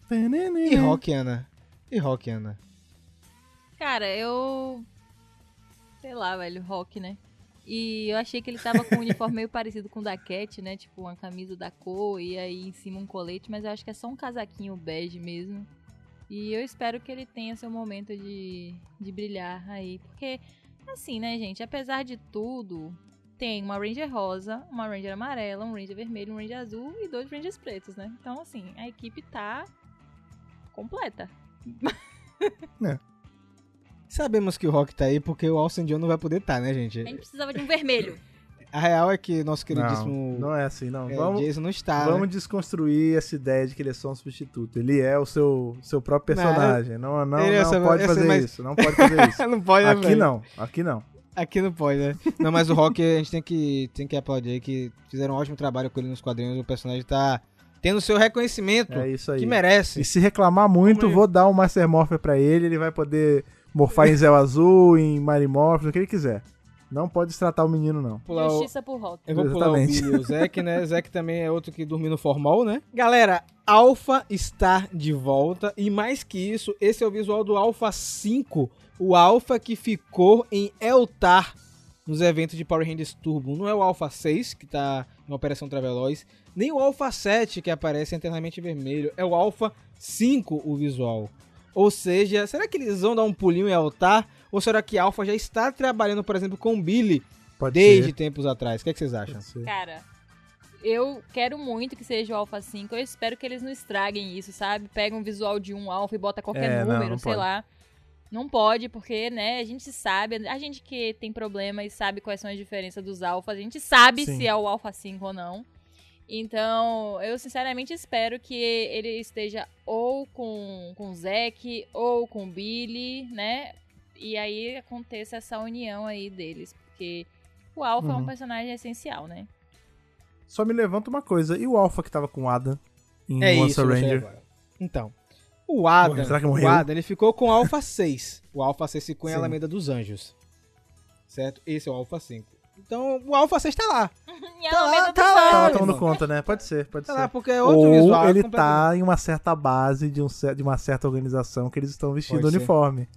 [SPEAKER 1] E Rock, Ana? E Rock, Ana?
[SPEAKER 2] Cara, eu. Sei lá, velho, rock, né? E eu achei que ele tava com um uniforme meio parecido com o da Cat, né? Tipo, uma camisa da cor e aí em cima um colete, mas eu acho que é só um casaquinho bege mesmo. E eu espero que ele tenha seu momento de, de brilhar aí. Porque, assim, né, gente? Apesar de tudo, tem uma Ranger rosa, uma Ranger amarela, um Ranger vermelho, um Ranger azul e dois Rangers pretos, né? Então, assim, a equipe tá completa.
[SPEAKER 1] Sabemos que o Rock tá aí porque o Alcin John não vai poder estar, né, gente?
[SPEAKER 2] A gente precisava de um vermelho.
[SPEAKER 1] A real é que nosso
[SPEAKER 3] Não,
[SPEAKER 1] queridíssimo
[SPEAKER 3] não é assim, não.
[SPEAKER 1] é,
[SPEAKER 3] Vamos,
[SPEAKER 1] Jason não está.
[SPEAKER 3] vamos
[SPEAKER 1] né?
[SPEAKER 3] desconstruir essa ideia de que ele é só um substituto. Ele é o seu, seu próprio
[SPEAKER 1] Não,
[SPEAKER 3] personagem. Não, não,
[SPEAKER 1] ele é
[SPEAKER 3] não
[SPEAKER 1] seu-
[SPEAKER 3] pode
[SPEAKER 1] é
[SPEAKER 3] fazer
[SPEAKER 1] mais-
[SPEAKER 3] isso. Não pode fazer isso.
[SPEAKER 1] não pode, né,
[SPEAKER 3] Aqui
[SPEAKER 1] velho?
[SPEAKER 3] não, aqui não.
[SPEAKER 1] Aqui não pode, né? Não, mas o Rock a gente tem que, tem que aplaudir que fizeram um ótimo trabalho com ele nos quadrinhos. O personagem tá tendo seu reconhecimento
[SPEAKER 3] É isso aí.
[SPEAKER 1] que merece.
[SPEAKER 3] E se reclamar muito,
[SPEAKER 1] Como
[SPEAKER 3] vou dar um Master Morpher pra ele. Ele vai poder morfar em Zéu Azul, em Marimorph, o que ele quiser. Não pode destratar o menino, não.
[SPEAKER 1] Pular o-
[SPEAKER 2] Justiça por Rock.
[SPEAKER 1] Eu vou pular o
[SPEAKER 3] Exatamente.
[SPEAKER 1] Billy e o Zack, né? Zack também é outro que dormiu no formal, né? Galera, Alpha está de volta. E mais que isso, esse é o visual do Alpha 5. O Alpha que ficou em Eltar nos eventos de Power Rangers Turbo. Não é o Alpha 6, que tá em Operação Traveloz. Nem o Alpha 7, que aparece eternamente vermelho. É o Alpha 5 o visual. Ou seja, será que eles vão dar um pulinho em Eltar? Ou será que Alpha já está trabalhando, por exemplo, com Billy
[SPEAKER 3] Pode
[SPEAKER 1] desde
[SPEAKER 3] ser.
[SPEAKER 1] tempos atrás? O que, é que vocês acham?
[SPEAKER 2] Cara, eu quero muito que seja o Alpha 5. Eu espero que eles não estraguem isso, sabe? Pega um visual de um Alpha e bota qualquer
[SPEAKER 3] É, não,
[SPEAKER 2] número,
[SPEAKER 3] não
[SPEAKER 2] sei
[SPEAKER 3] pode.
[SPEAKER 2] lá. Não pode, porque, né, a gente sabe, a gente que tem problema e sabe quais são as diferenças dos alfas, a gente sabe
[SPEAKER 3] Sim.
[SPEAKER 2] se é o Alpha 5 ou não. Então, eu sinceramente espero que ele esteja ou com, com o Zack ou com o Billy, né? E aí aconteça essa união aí deles, porque o Alpha é um
[SPEAKER 3] Uhum.
[SPEAKER 2] personagem essencial, né?
[SPEAKER 3] Só me levanta uma coisa. E o Alpha que tava com o Adam em
[SPEAKER 1] É
[SPEAKER 3] Monster
[SPEAKER 1] isso,
[SPEAKER 3] Ranger?
[SPEAKER 1] agora. Então, o Adam,
[SPEAKER 3] será que
[SPEAKER 1] o
[SPEAKER 3] morreu?
[SPEAKER 1] Adam, ele ficou com o Alpha 6. O Alpha 6 ficou em
[SPEAKER 3] Sim.
[SPEAKER 1] Alameda dos Anjos. Certo? Esse é o Alpha 5. Então, o Alpha 6 tá lá.
[SPEAKER 2] E
[SPEAKER 1] Tá lá,
[SPEAKER 2] Alameda
[SPEAKER 1] tá lá.
[SPEAKER 3] Tava
[SPEAKER 1] irmão.
[SPEAKER 3] tomando conta, né? Pode ser, pode
[SPEAKER 1] Tá
[SPEAKER 3] ser.
[SPEAKER 1] lá, porque é outro
[SPEAKER 3] Ou
[SPEAKER 1] visual.
[SPEAKER 3] ele tá em uma certa base de, um, de uma certa organização que eles estão vestindo
[SPEAKER 1] Pode ser.
[SPEAKER 3] uniforme.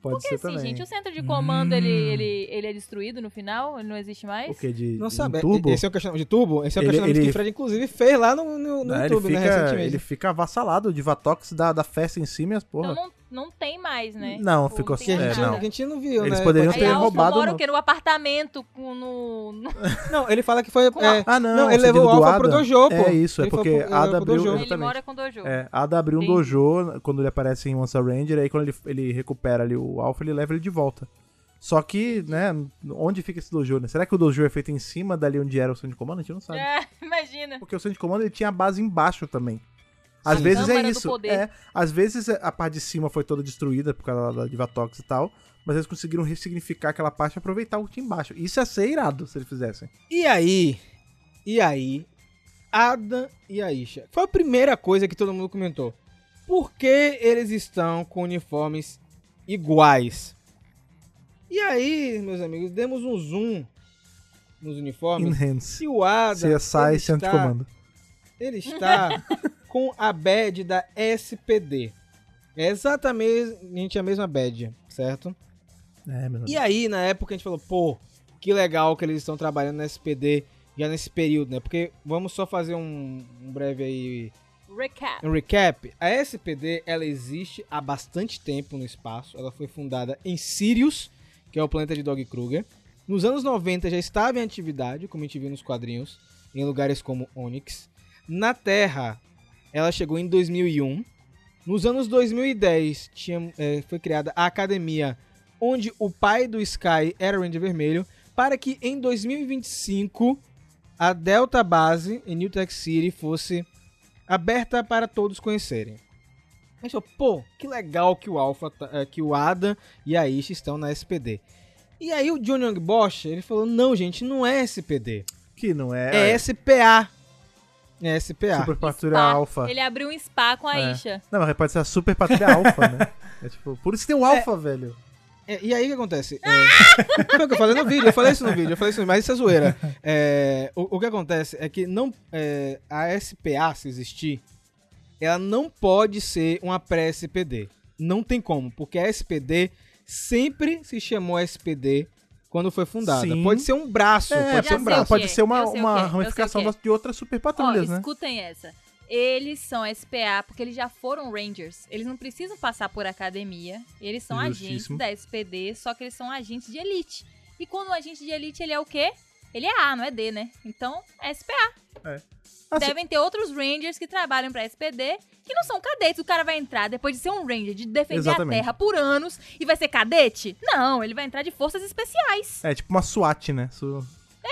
[SPEAKER 3] Pode
[SPEAKER 2] Porque
[SPEAKER 3] ser
[SPEAKER 2] assim,
[SPEAKER 3] também.
[SPEAKER 2] gente, o centro de comando,
[SPEAKER 4] Hum.
[SPEAKER 2] ele, ele, ele é destruído no final? Ele não existe mais?
[SPEAKER 3] O que? De,
[SPEAKER 1] Não
[SPEAKER 3] de
[SPEAKER 1] sabe.
[SPEAKER 3] turbo?
[SPEAKER 1] Esse é o questionamento de turbo? Esse é o
[SPEAKER 3] Ele-
[SPEAKER 1] questionamento
[SPEAKER 3] ele-
[SPEAKER 1] que o Fred, inclusive, fez lá no, no, no
[SPEAKER 3] Não, ele,
[SPEAKER 1] YouTube, né,
[SPEAKER 3] fica,
[SPEAKER 1] recentemente.
[SPEAKER 3] ele fica avassalado. O Divatox da, da festa em cima e as porra.
[SPEAKER 2] Então não, não tem mais, né?
[SPEAKER 3] Não,
[SPEAKER 2] Ou
[SPEAKER 3] ficou
[SPEAKER 1] Que a,
[SPEAKER 3] É,
[SPEAKER 1] gente,
[SPEAKER 3] não.
[SPEAKER 1] que a gente não viu,
[SPEAKER 3] Eles
[SPEAKER 1] né?
[SPEAKER 3] poderiam ter
[SPEAKER 1] ser.
[SPEAKER 2] a
[SPEAKER 3] roubado
[SPEAKER 2] mora
[SPEAKER 3] no-
[SPEAKER 2] o quê? No apartamento com, no, no-
[SPEAKER 1] Não, ele fala que foi... É,
[SPEAKER 3] Ah, não.
[SPEAKER 1] Não, ele levou o Alpha pro
[SPEAKER 3] Ada?
[SPEAKER 1] dojo, pô.
[SPEAKER 3] É isso, é
[SPEAKER 1] Ele foi
[SPEAKER 3] porque
[SPEAKER 1] pro-
[SPEAKER 3] Ada
[SPEAKER 1] pro
[SPEAKER 3] abriu...
[SPEAKER 1] dojo.
[SPEAKER 2] Ele mora com o Dojo.
[SPEAKER 3] É, Ada abriu um
[SPEAKER 2] Entendi.
[SPEAKER 3] dojo quando ele aparece em Monster Ranger, aí quando ele, ele recupera ali o Alpha, ele leva ele de volta. Só que, né, onde fica esse dojo, né? Será que o dojo é feito em cima dali onde era o centro de comando? A gente não sabe.
[SPEAKER 2] É, imagina.
[SPEAKER 3] Porque o centro de comando ele tinha a base embaixo também. Às
[SPEAKER 1] Sim.
[SPEAKER 3] vezes é isso. É, às vezes a parte de cima foi toda destruída por causa da Divatox e tal, mas eles conseguiram ressignificar aquela parte e aproveitar o que tinha embaixo. Isso ia ser irado se eles fizessem.
[SPEAKER 1] E aí, e aí, Adam e Aisha. Foi a primeira coisa que todo mundo comentou. Por que eles estão com uniformes iguais? E aí, meus amigos, demos um zoom nos uniformes.
[SPEAKER 3] Enhance.
[SPEAKER 1] E o Adam,
[SPEAKER 3] CSI
[SPEAKER 1] ele
[SPEAKER 3] centro de
[SPEAKER 1] está,
[SPEAKER 3] comando.
[SPEAKER 1] ele está com a badge da SPD. É exatamente a mesma badge, certo?
[SPEAKER 3] É, meu
[SPEAKER 1] E aí, na época, a gente falou, pô, que legal que eles estão trabalhando na SPD já nesse período, né? Porque vamos só fazer um, um breve aí,
[SPEAKER 2] Recap.
[SPEAKER 1] um recap. A SPD, ela existe há bastante tempo no espaço. Ela foi fundada em Sirius, que é o planeta de Dog Kruger. Nos anos 90 já estava em atividade, como a gente viu nos quadrinhos, em lugares como Onyx. Na Terra, ela chegou em 2001. Nos anos 2010, tinha, eh, foi criada a academia onde o pai do Sky era o Ranger Vermelho, para que em 2025 a Delta Base em New Tech City fosse aberta para todos conhecerem. Falou, pô, que legal que o Alpha, tá- eh, que o Adam e a Ishi estão na SPD. E aí o Johnny Young Bosch, ele falou, não gente, não é SPD,
[SPEAKER 3] Que não é.
[SPEAKER 1] é SPA. É SPA.
[SPEAKER 3] Super Patrulha. Alpha.
[SPEAKER 2] Ele abriu um spa com a
[SPEAKER 3] É.
[SPEAKER 2] Isha.
[SPEAKER 3] Não, mas pode ser a Super Patrulha Alpha, né? É tipo, por isso tem o Alpha, velho.
[SPEAKER 1] É, e aí o que acontece? É, foi o que eu falei no vídeo, eu falei isso no vídeo, eu falei isso no vídeo, mas isso é zoeira. É, o, o que acontece é que não, é, a SPA, se existir, ela não pode ser uma pré-SPD. Não tem como, porque a SPD sempre se chamou SPD quando foi fundada.
[SPEAKER 3] Sim.
[SPEAKER 1] Pode ser um braço,
[SPEAKER 3] É,
[SPEAKER 1] pode ser um braço.
[SPEAKER 2] que
[SPEAKER 3] pode
[SPEAKER 2] é,
[SPEAKER 3] ser uma,
[SPEAKER 2] é,
[SPEAKER 3] uma
[SPEAKER 2] o
[SPEAKER 3] ramificação
[SPEAKER 2] é.
[SPEAKER 3] de outras super
[SPEAKER 2] Ó,
[SPEAKER 3] patrulhas, né?
[SPEAKER 2] escutem essa. Eles são SPA porque eles já foram Rangers. Eles não precisam passar por academia. Eles são agentes
[SPEAKER 3] Justíssimo.
[SPEAKER 2] da SPD, só que eles são agentes de elite. E quando o agente de elite ele é o quê? Ele é A, não é D, né? Então, é SPA.
[SPEAKER 3] Assim,
[SPEAKER 2] Devem ter outros Rangers que trabalham pra SPD que não são cadetes. O cara vai entrar depois de ser um Ranger, de defender
[SPEAKER 3] Exatamente.
[SPEAKER 2] a Terra por anos e vai ser cadete? Não, ele vai entrar de forças especiais.
[SPEAKER 3] É tipo uma SWAT, né? Su-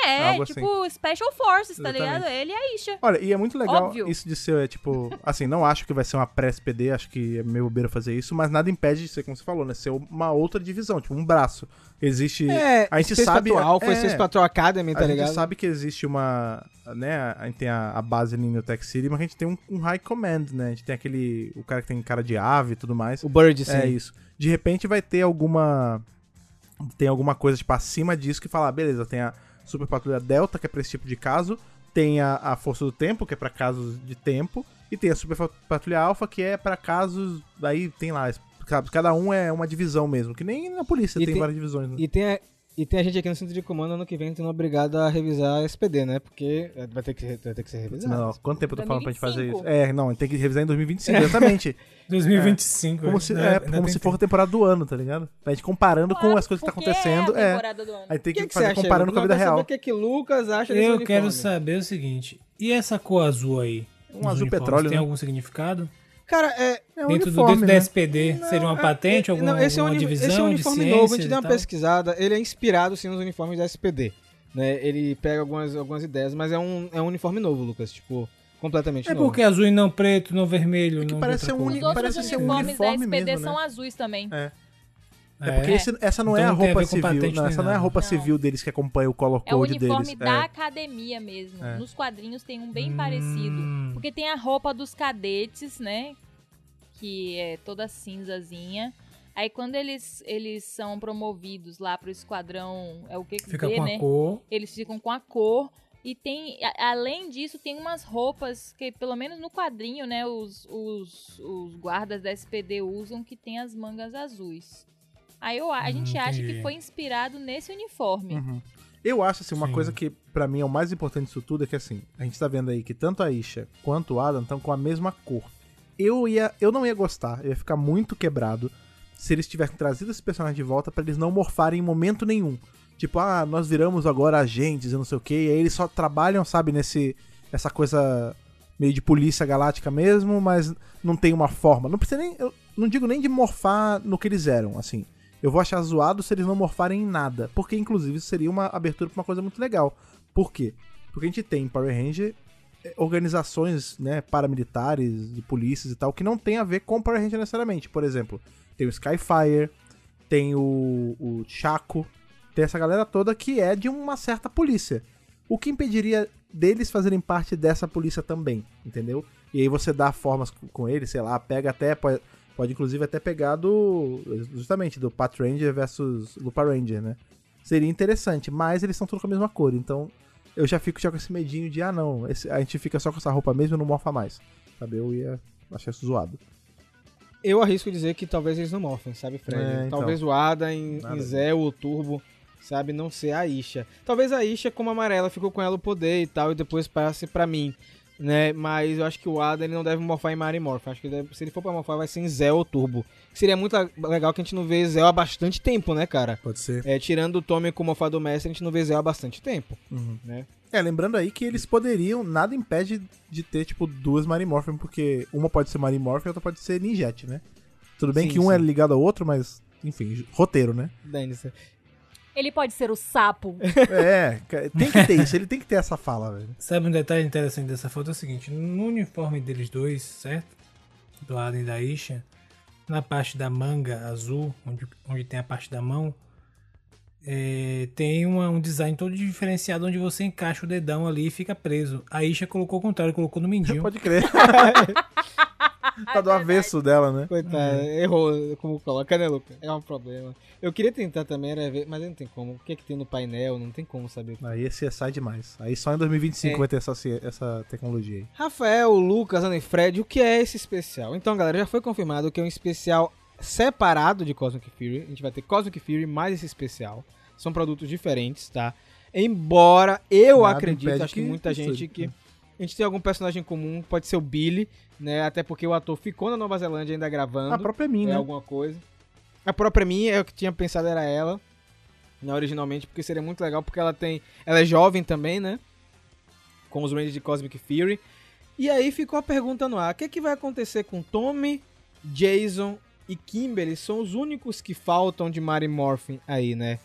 [SPEAKER 2] É,
[SPEAKER 3] Algo
[SPEAKER 2] tipo Special Forces, tá
[SPEAKER 3] Exatamente.
[SPEAKER 2] ligado? Ele e a Isha.
[SPEAKER 3] Olha, e é muito legal
[SPEAKER 2] Óbvio.
[SPEAKER 3] isso de ser, é, tipo, assim, não acho que vai ser uma pré-SPD, acho que é meio bobeira fazer isso, mas nada impede de ser, como você falou, né? Ser uma outra divisão, tipo, um braço. Existe.
[SPEAKER 1] É,
[SPEAKER 3] a gente sabe.
[SPEAKER 1] Patrol Alpha
[SPEAKER 3] é,
[SPEAKER 1] e Space Patrol Academy, tá
[SPEAKER 3] a
[SPEAKER 1] ligado?
[SPEAKER 3] gente sabe que existe uma. Né, a gente tem a, a base ali no Tech City, mas a gente tem um, um High Command, né? A gente tem aquele. O cara que tem cara de ave e tudo mais.
[SPEAKER 1] O Bird, sim.
[SPEAKER 3] É isso. De repente vai ter alguma tem alguma coisa, tipo, acima disso que fala, ah, beleza, tem a Super Patrulha Delta, que é pra esse tipo de caso, tem a, a Força do Tempo, que é pra casos de tempo, e tem a Super Patrulha Alpha, que é pra casos, aí tem lá, sabe, cada um é uma divisão mesmo, que nem na polícia tem,
[SPEAKER 1] tem-
[SPEAKER 3] várias divisões, né?
[SPEAKER 1] E tem, a, e tem a gente aqui no centro de comando ano que vem sendo obrigado a revisar a SPD, né? Porque é, vai ter que, vai ter que ser revisado.
[SPEAKER 3] Não, quanto tempo eu tô falando pra gente fazer
[SPEAKER 2] 2025.
[SPEAKER 3] isso? É, não, tem que revisar em 2025, exatamente.
[SPEAKER 4] 2025.
[SPEAKER 3] como se, é, como
[SPEAKER 4] tem
[SPEAKER 3] se for a temporada do ano, tá ligado? A gente comparando com
[SPEAKER 2] Claro,
[SPEAKER 3] as coisas que tá
[SPEAKER 2] porque
[SPEAKER 3] acontecendo.
[SPEAKER 2] É a
[SPEAKER 3] É,
[SPEAKER 2] temporada do ano.
[SPEAKER 3] aí tem que,
[SPEAKER 1] que, que
[SPEAKER 3] fazer
[SPEAKER 1] acha?
[SPEAKER 3] comparando com a vida
[SPEAKER 1] eu quero
[SPEAKER 3] real.
[SPEAKER 1] saber O que, é que Lucas acha desse
[SPEAKER 4] Eu
[SPEAKER 1] uniforme?
[SPEAKER 4] quero saber o seguinte: e essa cor azul aí?
[SPEAKER 3] Um azul
[SPEAKER 4] uniformes,
[SPEAKER 3] petróleo,
[SPEAKER 4] Tem
[SPEAKER 3] né?
[SPEAKER 4] algum significado?
[SPEAKER 1] Cara, é,
[SPEAKER 3] É um
[SPEAKER 4] dentro, do,
[SPEAKER 3] uniforme,
[SPEAKER 4] dentro
[SPEAKER 3] né?
[SPEAKER 4] da SPD, seria uma
[SPEAKER 1] é-
[SPEAKER 4] patente,
[SPEAKER 1] é-
[SPEAKER 4] alguma,
[SPEAKER 1] não, esse é um uni-
[SPEAKER 4] divisão
[SPEAKER 1] Esse é um
[SPEAKER 4] de
[SPEAKER 1] uniforme
[SPEAKER 4] ciência
[SPEAKER 1] novo, a gente deu uma
[SPEAKER 4] tal?
[SPEAKER 1] pesquisada. Ele é inspirado, sim, nos uniformes da SPD. Né? Ele pega algumas, algumas ideias, mas é um, é um uniforme novo, Lucas. Tipo, completamente
[SPEAKER 4] É
[SPEAKER 1] novo.
[SPEAKER 4] porque azul e não preto, não vermelho,
[SPEAKER 3] É que
[SPEAKER 4] não
[SPEAKER 3] parece
[SPEAKER 4] outra
[SPEAKER 3] um uni-
[SPEAKER 2] Os outros
[SPEAKER 3] parece ser um
[SPEAKER 2] uniformes da
[SPEAKER 3] uniforme
[SPEAKER 2] SPD
[SPEAKER 3] mesmo, né?
[SPEAKER 2] são azuis também.
[SPEAKER 3] É.
[SPEAKER 4] É,
[SPEAKER 3] É porque esse- essa não é
[SPEAKER 4] Então
[SPEAKER 3] a
[SPEAKER 4] tem a
[SPEAKER 3] roupa
[SPEAKER 4] com
[SPEAKER 3] civil. Não,
[SPEAKER 4] nem
[SPEAKER 3] essa não é a roupa
[SPEAKER 2] Não.
[SPEAKER 3] civil deles que acompanha o color
[SPEAKER 2] É o
[SPEAKER 3] code
[SPEAKER 2] uniforme
[SPEAKER 3] deles.
[SPEAKER 2] da
[SPEAKER 3] É.
[SPEAKER 2] academia mesmo.
[SPEAKER 3] É.
[SPEAKER 2] Nos quadrinhos tem um bem
[SPEAKER 4] Hum.
[SPEAKER 2] parecido. Porque tem a roupa dos cadetes, né? Que é toda cinzazinha. Aí quando eles, eles são promovidos lá pro esquadrão, é o que que
[SPEAKER 4] Fica
[SPEAKER 2] vê,
[SPEAKER 4] com
[SPEAKER 2] né?
[SPEAKER 4] a cor.
[SPEAKER 2] Eles ficam com a cor. E tem, a- além disso, tem umas roupas que, pelo menos no quadrinho, né, os, os, os guardas da SPD usam que tem as mangas azuis. Aí eu, a a
[SPEAKER 4] Hum,
[SPEAKER 2] gente acha
[SPEAKER 4] entendi.
[SPEAKER 2] que foi inspirado nesse uniforme.
[SPEAKER 3] Uhum. Eu acho, assim, uma
[SPEAKER 4] Sim.
[SPEAKER 3] coisa que pra mim é o mais importante disso tudo é que, assim, a gente tá vendo aí que tanto a Isha quanto o Adam estão com a mesma cor. Eu ia, eu não ia gostar, eu ia ficar muito quebrado se eles tivessem trazido esse personagem de volta pra eles não morfarem em momento nenhum. Tipo, ah, nós viramos agora agentes e não sei o que, e aí eles só trabalham, sabe, nesse essa coisa meio de polícia galáctica mesmo, mas não tem uma forma. Não precisa nem, eu não digo nem de morfar no que eles eram, assim. Eu vou achar zoado se eles não morfarem em nada. Porque, inclusive, isso seria uma abertura pra uma coisa muito legal. Por quê? Porque a gente tem em Power Ranger eh, organizações né, paramilitares, de polícias e tal, que não tem a ver com Power Ranger necessariamente. Por exemplo, tem o Skyfire, tem o, o Chaco, tem essa galera toda que é de uma certa polícia. O que impediria deles fazerem parte dessa polícia também, entendeu? E aí você dá formas com eles, sei lá, pega até, pode, pode inclusive até pegar do, justamente, do Pat Ranger versus Lupa Ranger, né? Seria interessante, mas eles são todos com a mesma cor, então eu já fico já com esse medinho de, ah não, esse- a gente fica só com essa roupa mesmo e não morfa mais, sabe? Eu ia achar isso zoado.
[SPEAKER 1] Eu arrisco dizer que talvez eles não morfem, sabe, Fred?
[SPEAKER 3] É, então.
[SPEAKER 1] Talvez o Ada em,
[SPEAKER 3] Nada
[SPEAKER 1] em Zé ou o Turbo, sabe, não ser a Isha. Talvez a Isha, como amarela, ficou com ela o poder e tal, e depois passe pra mim, né? Mas eu acho que o Ada ele não deve morfar em Mary Morph. Acho que ele deve- se ele for pra morfar, vai ser em Zé ou Turbo. Seria muito legal que a gente não vê Zé há bastante tempo, né, cara?
[SPEAKER 3] Pode ser.
[SPEAKER 1] É, tirando o Tommy como morfado mestre, a gente não vê Zé há bastante tempo,
[SPEAKER 3] Uhum.
[SPEAKER 1] né?
[SPEAKER 3] É, lembrando aí que eles poderiam, nada impede de ter, tipo, duas Marimorphin, porque uma pode ser Marimorphin e outra pode ser Ninjet, né? Tudo bem
[SPEAKER 1] Sim,
[SPEAKER 3] que um é
[SPEAKER 1] sim.
[SPEAKER 3] ligado ao outro, mas, enfim, roteiro, né?
[SPEAKER 1] Dennis.
[SPEAKER 2] Ele pode ser o sapo.
[SPEAKER 3] É, tem que ter isso, ele tem que ter essa fala, velho.
[SPEAKER 4] Sabe um detalhe interessante dessa foto? É o seguinte: no uniforme deles dois, certo? Do Adam e da Isha, na parte da manga azul, onde, onde tem a parte da mão, é, tem uma- um design todo diferenciado onde você encaixa o dedão ali e fica preso. A Isha colocou o contrário, colocou no mindinho.
[SPEAKER 3] Pode crer. tá do avesso dela, né?
[SPEAKER 1] Coitado, errou como coloca, né, Luca? É um problema. Eu queria tentar também, era ver, mas não tem como. O que é que tem no painel? Não tem como saber.
[SPEAKER 3] Aí esse sai demais. Aí só em 2025
[SPEAKER 1] É.
[SPEAKER 3] vai ter essa, essa tecnologia aí.
[SPEAKER 1] Rafael, Lucas, Ana e Fred, o que é esse especial? Então, galera, já foi confirmado que é um especial separado de Cosmic Fury. A gente vai ter Cosmic Fury mais esse especial. São produtos diferentes, tá? Embora eu
[SPEAKER 3] Nada
[SPEAKER 1] acredito, acho que
[SPEAKER 3] que
[SPEAKER 1] muita gente que a gente tem algum personagem em comum, pode ser o Billy, né? Até porque o ator ficou na Nova Zelândia ainda gravando.
[SPEAKER 3] A própria mim,
[SPEAKER 1] é
[SPEAKER 3] né?
[SPEAKER 1] alguma coisa. A própria minha, eu que tinha pensado era ela, né, originalmente, porque seria muito legal, porque ela tem. Ela é jovem também, né? Com os Rangers de Cosmic Fury. E aí ficou a pergunta no ar: o que, é que vai acontecer com Tommy, Jason e Kimberly? São os únicos que faltam de Mary Morphin aí, né?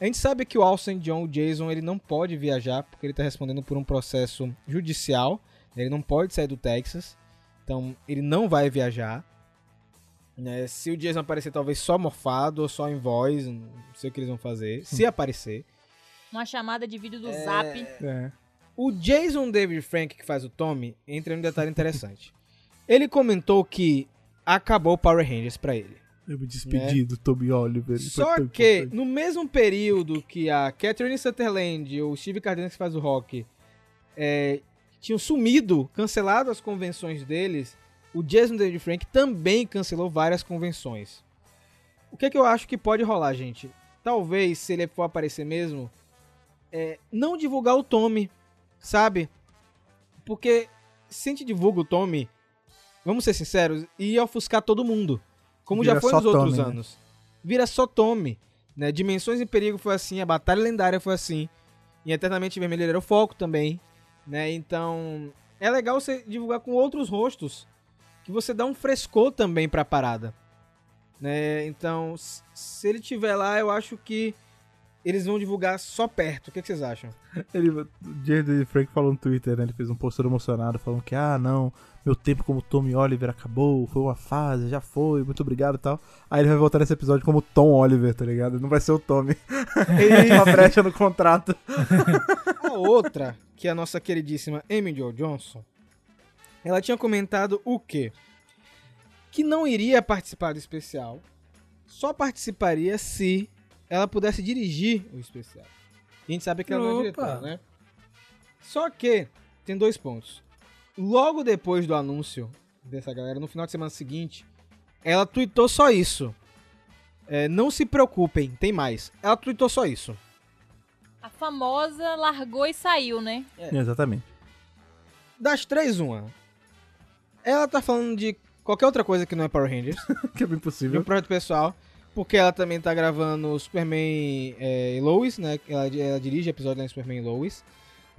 [SPEAKER 1] A gente sabe que o Alsen John, o Jason, ele não pode viajar, porque ele tá respondendo por um processo judicial. Ele não pode sair do Texas. Então, ele não vai viajar. Né? Se o Jason aparecer, talvez só morfado ou só em voz, não sei o que eles vão fazer. Se aparecer.
[SPEAKER 2] Uma chamada de vídeo do Zap.
[SPEAKER 3] É.
[SPEAKER 1] O Jason David Frank, que faz o Tommy, entra em um detalhe interessante. Ele comentou que acabou o Power Rangers pra ele.
[SPEAKER 3] Eu me despedi do Toby Oliver.
[SPEAKER 1] Só que,
[SPEAKER 3] importante.
[SPEAKER 1] no mesmo período que a Catherine Sutherland e o Steve Cardenas que faz o rock é, tinham sumido, cancelado as convenções deles, o Jason David Frank também cancelou várias convenções. O que, é que eu acho que pode rolar, gente? Talvez, se ele for aparecer mesmo, é, não divulgar o Tommy, sabe? Porque se a gente divulga o Tommy, vamos ser sinceros, ia ofuscar todo mundo. Como já
[SPEAKER 3] Vira
[SPEAKER 1] foi
[SPEAKER 3] só
[SPEAKER 1] nos outros
[SPEAKER 3] Tommy, né?
[SPEAKER 1] anos. Vira só Tommy. Né? Dimensões em Perigo foi assim, a Batalha Lendária foi assim. E Eternamente Vermelho era o foco também. Né? Então, é legal você divulgar com outros rostos. Que você dá um frescor também pra parada. Né? Então, se ele tiver lá, eu acho que eles vão divulgar só perto. O que, que vocês acham?
[SPEAKER 3] Ele, o Jason Frank falou no Twitter, né? Ele fez um post todo emocionado falando que, ah, não, meu tempo como Tommy Oliver acabou, foi uma fase, já foi, muito obrigado e tal. Aí ele vai voltar nesse episódio como Tom Oliver, tá ligado? Não vai ser o Tommy. uma brecha no contrato.
[SPEAKER 1] A outra, que é a nossa queridíssima Amy Jo Johnson, ela tinha comentado o quê? Que não iria participar do especial, só participaria se ela pudesse dirigir o especial. E a gente sabe que ela não é
[SPEAKER 4] Opa.
[SPEAKER 1] diretora, né? Só que tem dois pontos. Logo depois do anúncio dessa galera, no final de semana seguinte, ela tweetou só isso. É, não se preocupem, tem mais. Ela tweetou só isso.
[SPEAKER 2] A famosa largou e saiu, né?
[SPEAKER 3] Exatamente.
[SPEAKER 1] Das três, uma. Ela tá falando de qualquer outra coisa que não é Power Rangers,
[SPEAKER 3] Que é bem
[SPEAKER 1] de um
[SPEAKER 3] possível.
[SPEAKER 1] projeto pessoal, porque ela também tá gravando Superman é, e Lois, né? Ela, ela dirige episódio da Superman e Lois.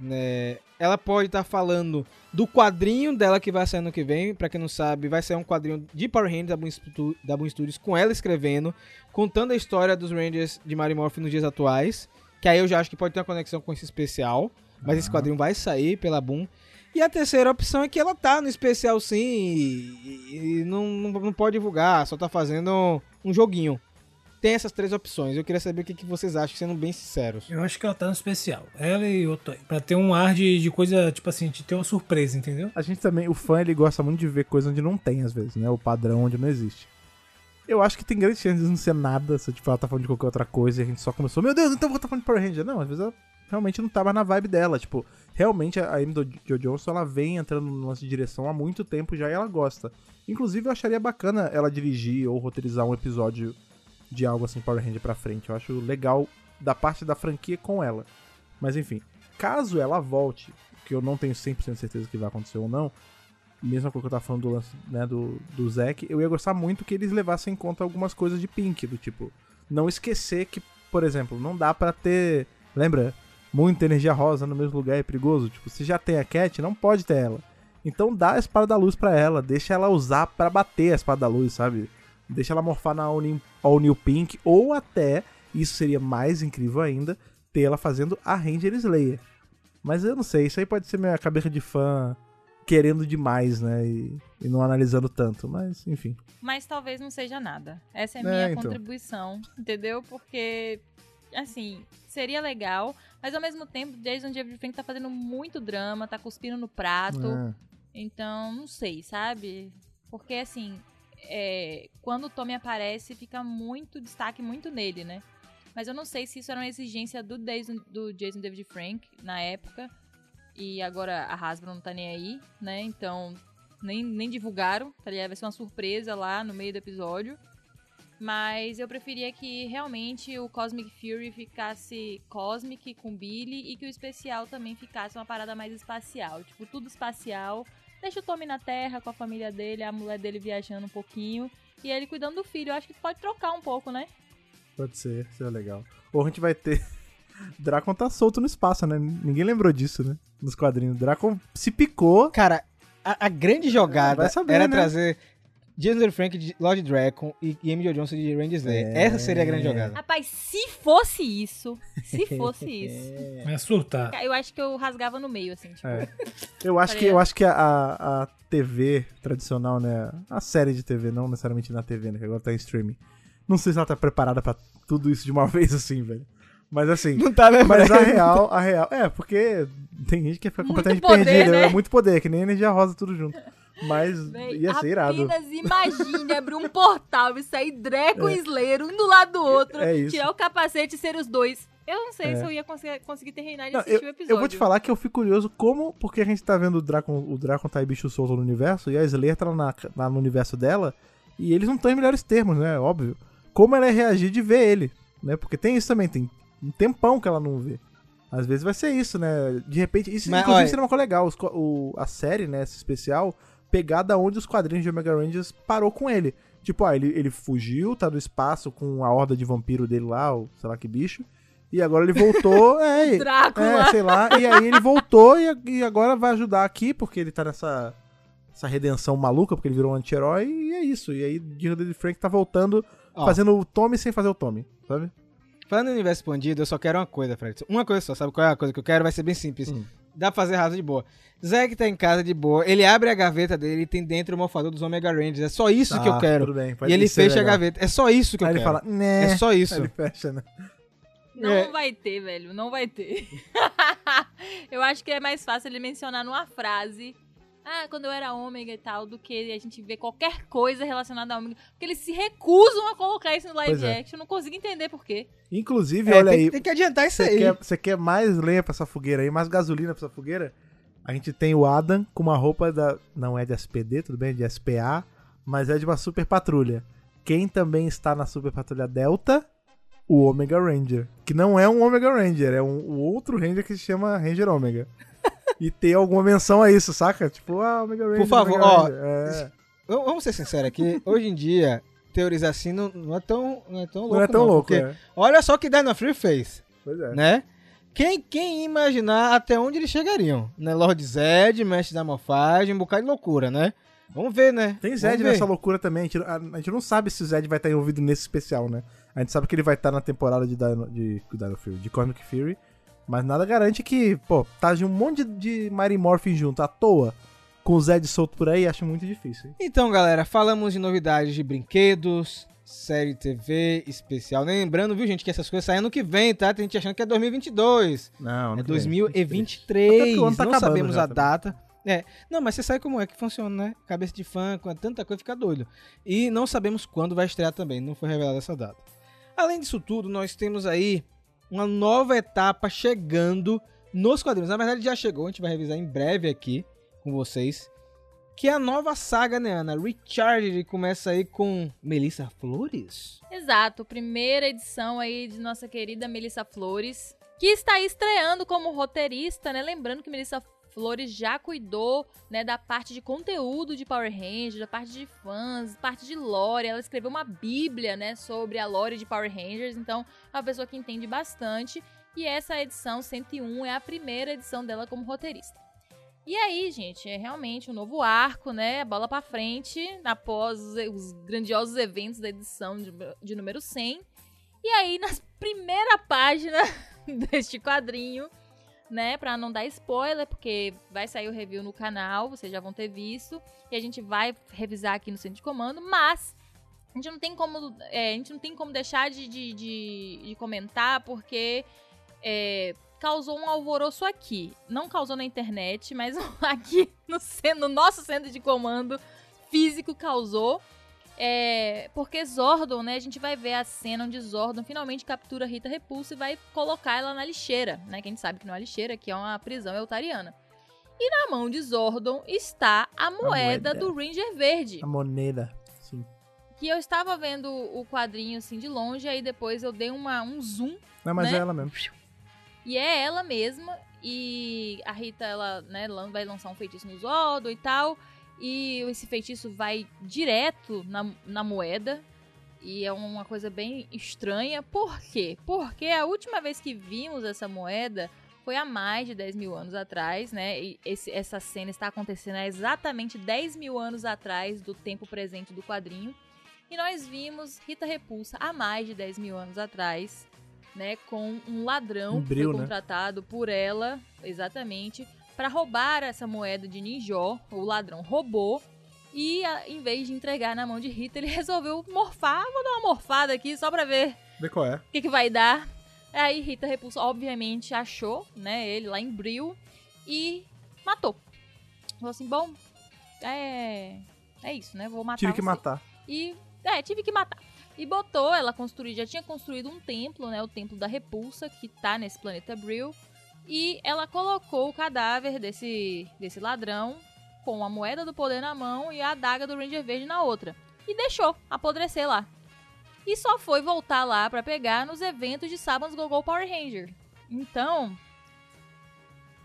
[SPEAKER 1] Né? Ela pode estar falando do quadrinho dela que vai sair ano que vem. Pra quem não sabe, vai sair um quadrinho de Power Rangers da Boom, Stu- da Boom Studios com ela escrevendo, contando a história dos Rangers de Mary Morph nos dias atuais. Que aí eu já acho que pode ter uma conexão com esse especial. Mas esse quadrinho vai sair pela Boom. E a terceira opção é que ela tá no especial sim e, e não, não, não pode divulgar, só tá fazendo um joguinho. Tem essas três opções. Eu queria saber o que, que vocês acham, sendo bem sinceros.
[SPEAKER 4] Eu acho que ela tá no especial. Ela e o Toy. Pra ter um ar de, de coisa, tipo assim, de ter uma surpresa, entendeu?
[SPEAKER 3] A gente também, o fã, ele gosta muito de ver coisa onde não tem, às vezes, né? O padrão onde não existe. Eu acho que tem grande chance de não ser nada, se tipo, ela tá falando de qualquer outra coisa e a gente só começou, meu Deus, então eu vou estar falando de Power Ranger. Não, às vezes ela realmente não tava na vibe dela. Tipo, realmente a Amy do Jo Johnson, ela vem entrando no lance de direção há muito tempo já e ela gosta. Inclusive, eu acharia bacana ela dirigir ou roteirizar um episódio de algo assim Power Ranger pra frente. Eu acho legal da parte da franquia com ela. Mas enfim, caso ela volte, que eu não tenho 100% certeza que vai acontecer ou não, mesma coisa que eu tava falando do lance né, do, do Zack, eu ia gostar muito que eles levassem em conta algumas coisas de Pink, do tipo, não esquecer que, por exemplo, não dá pra ter, lembra, muita energia rosa no mesmo lugar é perigoso, tipo, se já tem a Cat, não pode ter ela. Então dá a espada da luz pra ela, deixa ela usar pra bater a espada da luz, sabe? Deixa ela morfar na All New, All New Pink, ou até, isso seria mais incrível ainda, ter ela fazendo a Ranger Slayer. Mas eu não sei, isso aí pode ser minha cabeça de fã querendo demais, né? E, e não analisando tanto, mas enfim.
[SPEAKER 2] Mas talvez não seja nada. Essa é a
[SPEAKER 3] É,
[SPEAKER 2] minha
[SPEAKER 3] então.
[SPEAKER 2] contribuição, entendeu? Porque, assim, seria legal, mas ao mesmo tempo, Jason David Frank tá fazendo muito drama, tá cuspindo no prato.
[SPEAKER 3] É.
[SPEAKER 2] Então, não sei, sabe? Porque, assim, é, quando o Tommy aparece, fica muito destaque muito nele, né? Mas eu não sei se isso era uma exigência do Jason, do Jason David Frank na época. E agora a Hasbro não tá nem aí, né? Então, nem, nem divulgaram, tá ligado? Vai ser uma surpresa lá no meio do episódio. Mas eu preferia que realmente o Cosmic Fury ficasse Cosmic com Billy e que o especial também ficasse uma parada mais espacial. Tipo, tudo espacial. Deixa o Tommy na Terra com a família dele, a mulher dele viajando um pouquinho. E ele cuidando do filho. Eu acho que pode trocar um pouco, né?
[SPEAKER 3] Pode ser, seria legal. Ou a gente vai ter. Drakon tá solto no espaço, né? Ninguém lembrou disso, né? Nos quadrinhos. Drakon se picou.
[SPEAKER 1] Cara, a, a grande jogada
[SPEAKER 3] saber,
[SPEAKER 1] era
[SPEAKER 3] né?
[SPEAKER 1] trazer Jason Frank de Lord Dracon e, Amy Jo Johnson de Randy Slayer.
[SPEAKER 3] É.
[SPEAKER 1] Essa seria a grande jogada.
[SPEAKER 2] Rapaz, se fosse isso, se fosse isso,
[SPEAKER 4] Vai surtar.
[SPEAKER 2] eu acho que eu rasgava no meio, assim, tipo.
[SPEAKER 3] É. Eu acho que, eu acho que a, a TV tradicional, né? A série de TV, não necessariamente na TV, né? Que agora tá em streaming. Não sei se ela tá preparada pra tudo isso de uma vez assim, velho. Mas assim.
[SPEAKER 1] Não tá lembrando.
[SPEAKER 3] Mas a real, a real. É, porque tem gente que fica
[SPEAKER 2] Muito
[SPEAKER 3] completamente
[SPEAKER 2] poder,
[SPEAKER 3] perdida.
[SPEAKER 2] né?
[SPEAKER 3] É muito poder, que nem energia rosa tudo junto. Mas
[SPEAKER 2] Véi,
[SPEAKER 3] ia ser irado.
[SPEAKER 2] Apenas imagine abrir um portal e sair Dreco e Slayer um do lado do outro,
[SPEAKER 3] É isso.
[SPEAKER 2] tirar o capacete e ser os dois. Eu não sei
[SPEAKER 3] É.
[SPEAKER 2] se eu ia conseguir, conseguir terminar de
[SPEAKER 3] Não,
[SPEAKER 2] assistir
[SPEAKER 3] eu,
[SPEAKER 2] o episódio.
[SPEAKER 3] eu vou te falar que eu fico curioso como, porque a gente tá vendo o Drácon, o Drácon tá aí bicho solto no universo, e a Slayer tá lá, na- lá no universo dela, e eles não estão em melhores termos, né? Óbvio. Como ela ia reagir de ver ele, né? Porque tem isso também, tem um tempão que ela não vê. Às vezes vai ser isso, né? De repente, isso
[SPEAKER 1] Mas,
[SPEAKER 3] inclusive
[SPEAKER 1] olha-
[SPEAKER 3] seria uma coisa legal, o- a série, né, essa especial, pegada onde os quadrinhos de Omega Rangers parou com ele. Tipo, ah, ele, ele fugiu, tá no espaço com a horda de vampiro dele lá, ou sei lá que bicho, e agora ele voltou, é,
[SPEAKER 2] Drácula.
[SPEAKER 3] é, sei lá. E aí ele voltou e, e agora vai ajudar aqui, porque ele tá nessa essa redenção maluca, porque ele virou um anti-herói, e é isso. E aí David Frank tá voltando,
[SPEAKER 1] Ó.
[SPEAKER 3] fazendo o Tommy sem fazer o Tommy, sabe?
[SPEAKER 1] Falando em universo expandido, eu só quero uma coisa, Fred. Uma coisa só, sabe qual é a coisa que eu quero? Vai ser bem simples.
[SPEAKER 3] Hum.
[SPEAKER 1] Dá pra fazer raso de boa. Zack tá em casa de boa, ele abre a gaveta dele e tem dentro o morfador dos Omega Rangers. É só isso que eu
[SPEAKER 3] Ah,
[SPEAKER 1] quero.
[SPEAKER 3] Tudo bem,
[SPEAKER 1] E
[SPEAKER 3] pode
[SPEAKER 1] ele
[SPEAKER 3] ser
[SPEAKER 1] fecha a
[SPEAKER 3] legal.
[SPEAKER 1] gaveta. É só isso que eu
[SPEAKER 3] Aí ele
[SPEAKER 1] quero.
[SPEAKER 3] fala, né?
[SPEAKER 1] É só isso.
[SPEAKER 3] Aí ele fecha, né?
[SPEAKER 2] Não
[SPEAKER 1] É.
[SPEAKER 2] vai ter, velho. Não vai ter. eu acho que é mais fácil ele mencionar numa frase. Ah, quando eu era ômega e tal, do que a gente ver qualquer coisa relacionada a ômega. Porque eles se recusam a colocar isso no live
[SPEAKER 3] Pois é.
[SPEAKER 2] action. Eu não consigo entender por quê.
[SPEAKER 3] Inclusive,
[SPEAKER 1] É,
[SPEAKER 3] olha
[SPEAKER 1] tem,
[SPEAKER 3] aí,
[SPEAKER 1] tem que adiantar isso
[SPEAKER 3] você
[SPEAKER 1] aí.
[SPEAKER 3] quer, você quer mais lenha pra essa fogueira aí, mais gasolina pra essa fogueira? A gente tem o Adam com uma roupa da. Não é de SPD, tudo bem, é de SPA, mas é de uma super patrulha. Quem também está na super patrulha Delta? O Omega Ranger. Que não é um Omega Ranger, é um, o outro Ranger que se chama Ranger Omega. e tem alguma menção a isso, saca? Tipo, ah, Omega Ranger.
[SPEAKER 1] Por favor, ó.
[SPEAKER 3] É.
[SPEAKER 1] Vamos ser sinceros aqui. Hoje em dia, teorizar assim não, não é tão, não é tão louco.
[SPEAKER 3] Não é tão louco,
[SPEAKER 1] porque
[SPEAKER 3] é.
[SPEAKER 1] Olha só o que Dino Free fez,
[SPEAKER 3] Pois é.
[SPEAKER 1] né? Quem, quem ia imaginar até onde eles chegariam? Né? Lord Zed, Mestre da Morfagem, um bocado de loucura, né? Vamos ver, né?
[SPEAKER 3] Tem
[SPEAKER 1] Vamos
[SPEAKER 3] Zed
[SPEAKER 1] ver.
[SPEAKER 3] nessa loucura também. A gente, a- a gente não sabe se o Zed vai estar envolvido nesse especial, né? A gente sabe que ele vai estar na temporada de Dino, de, Dino Fury, de Cosmic Fury. Mas nada garante que, pô, tá de um monte de, de Morphin junto à toa, com o Zed solto por aí, acho muito difícil. hein?
[SPEAKER 1] Então, galera, falamos de novidades de brinquedos, série TV especial. Lembrando, viu, gente, que essas coisas saem ano que vem, tá? Tem gente achando que é 2022.
[SPEAKER 3] Não,
[SPEAKER 1] É
[SPEAKER 3] Até
[SPEAKER 1] 2023.
[SPEAKER 3] porque o ano tá
[SPEAKER 1] não sabemos
[SPEAKER 3] já
[SPEAKER 1] a data. É, não, mas você sabe como é que funciona, né? Cabeça de fã, com tanta coisa, fica doido. E não sabemos quando vai estrear também, não foi revelada essa data. Além disso tudo, nós temos aí uma nova etapa chegando nos quadrinhos. Na verdade, já chegou, a gente vai revisar em breve aqui com vocês. Que é a nova saga, né, Ana? Recharge começa aí com Melissa Flores.
[SPEAKER 2] Exato, primeira edição aí de nossa querida Melissa Flores, que está estreando como roteirista, né? Lembrando que Melissa Flores já cuidou, né, da parte de conteúdo de Power Rangers, da parte de fãs, parte de lore. Ela escreveu uma bíblia, né, sobre a lore de Power Rangers, então é uma pessoa que entende bastante. E essa edição 101 é a primeira edição dela como roteirista. E aí, gente, é realmente um novo arco, né? Bola pra frente, após os, os grandiosos eventos da edição de, de número 100. E aí, na primeira página deste quadrinho, né, pra não dar spoiler, porque vai sair o review no canal, vocês já vão ter visto, e a gente vai revisar aqui no centro de comando, mas a gente não tem como, é, a gente não tem como deixar de, de, de- de comentar, porque é, causou um alvoroço aqui. Não causou na internet, mas aqui no, no nosso centro de comando físico causou. É, porque Zordon, né? A gente vai ver a cena onde Zordon finalmente captura Rita Repulsa e vai colocar ela na lixeira, né? Que a gente sabe que não é lixeira, que é uma prisão eutariana. E na mão de Zordon está a moeda,
[SPEAKER 3] moeda.
[SPEAKER 2] do Ranger Verde.
[SPEAKER 3] A moneda, sim.
[SPEAKER 2] Que eu estava vendo o quadrinho assim de longe, aí depois eu dei uma, um zoom
[SPEAKER 3] Não, mas
[SPEAKER 2] Né?
[SPEAKER 3] é ela mesmo.
[SPEAKER 2] e é ela mesma. E a Rita, ela né, vai lançar um feitiço no Zordon e tal. E esse feitiço vai direto na, na moeda. E é uma coisa bem estranha. Por quê? Porque a última vez que vimos essa moeda foi há mais de 10 mil anos atrás, né? E esse- essa cena está acontecendo há exatamente 10 mil anos atrás do tempo presente do quadrinho. E nós vimos Rita Repulsa há mais de 10 mil anos atrás, né? Com um ladrão
[SPEAKER 3] Um
[SPEAKER 2] que
[SPEAKER 3] bril,
[SPEAKER 2] foi
[SPEAKER 3] né?
[SPEAKER 2] contratado por ela, exatamente, para roubar essa moeda de Ninjó. O ladrão roubou. E em vez de entregar na mão de Rita, ele resolveu morfar. Vou dar uma morfada aqui só pra ver
[SPEAKER 3] Vê qual é.
[SPEAKER 2] o que, que vai dar. Aí Rita Repulsa, obviamente, achou, né, ele lá em Bril e matou. Falou assim, bom, é, é isso, né? Vou matar
[SPEAKER 3] Tive que
[SPEAKER 2] você.
[SPEAKER 3] matar.
[SPEAKER 2] E, é, tive que matar. E botou, ela construiu, já tinha construído um templo, né? O templo da repulsa, que tá nesse planeta Brill. E ela colocou o cadáver desse, desse ladrão com a moeda do poder na mão e a adaga do Ranger Verde na outra. E deixou apodrecer lá. E só foi voltar lá pra pegar nos eventos de Saban's Go-Go Power Ranger. Então,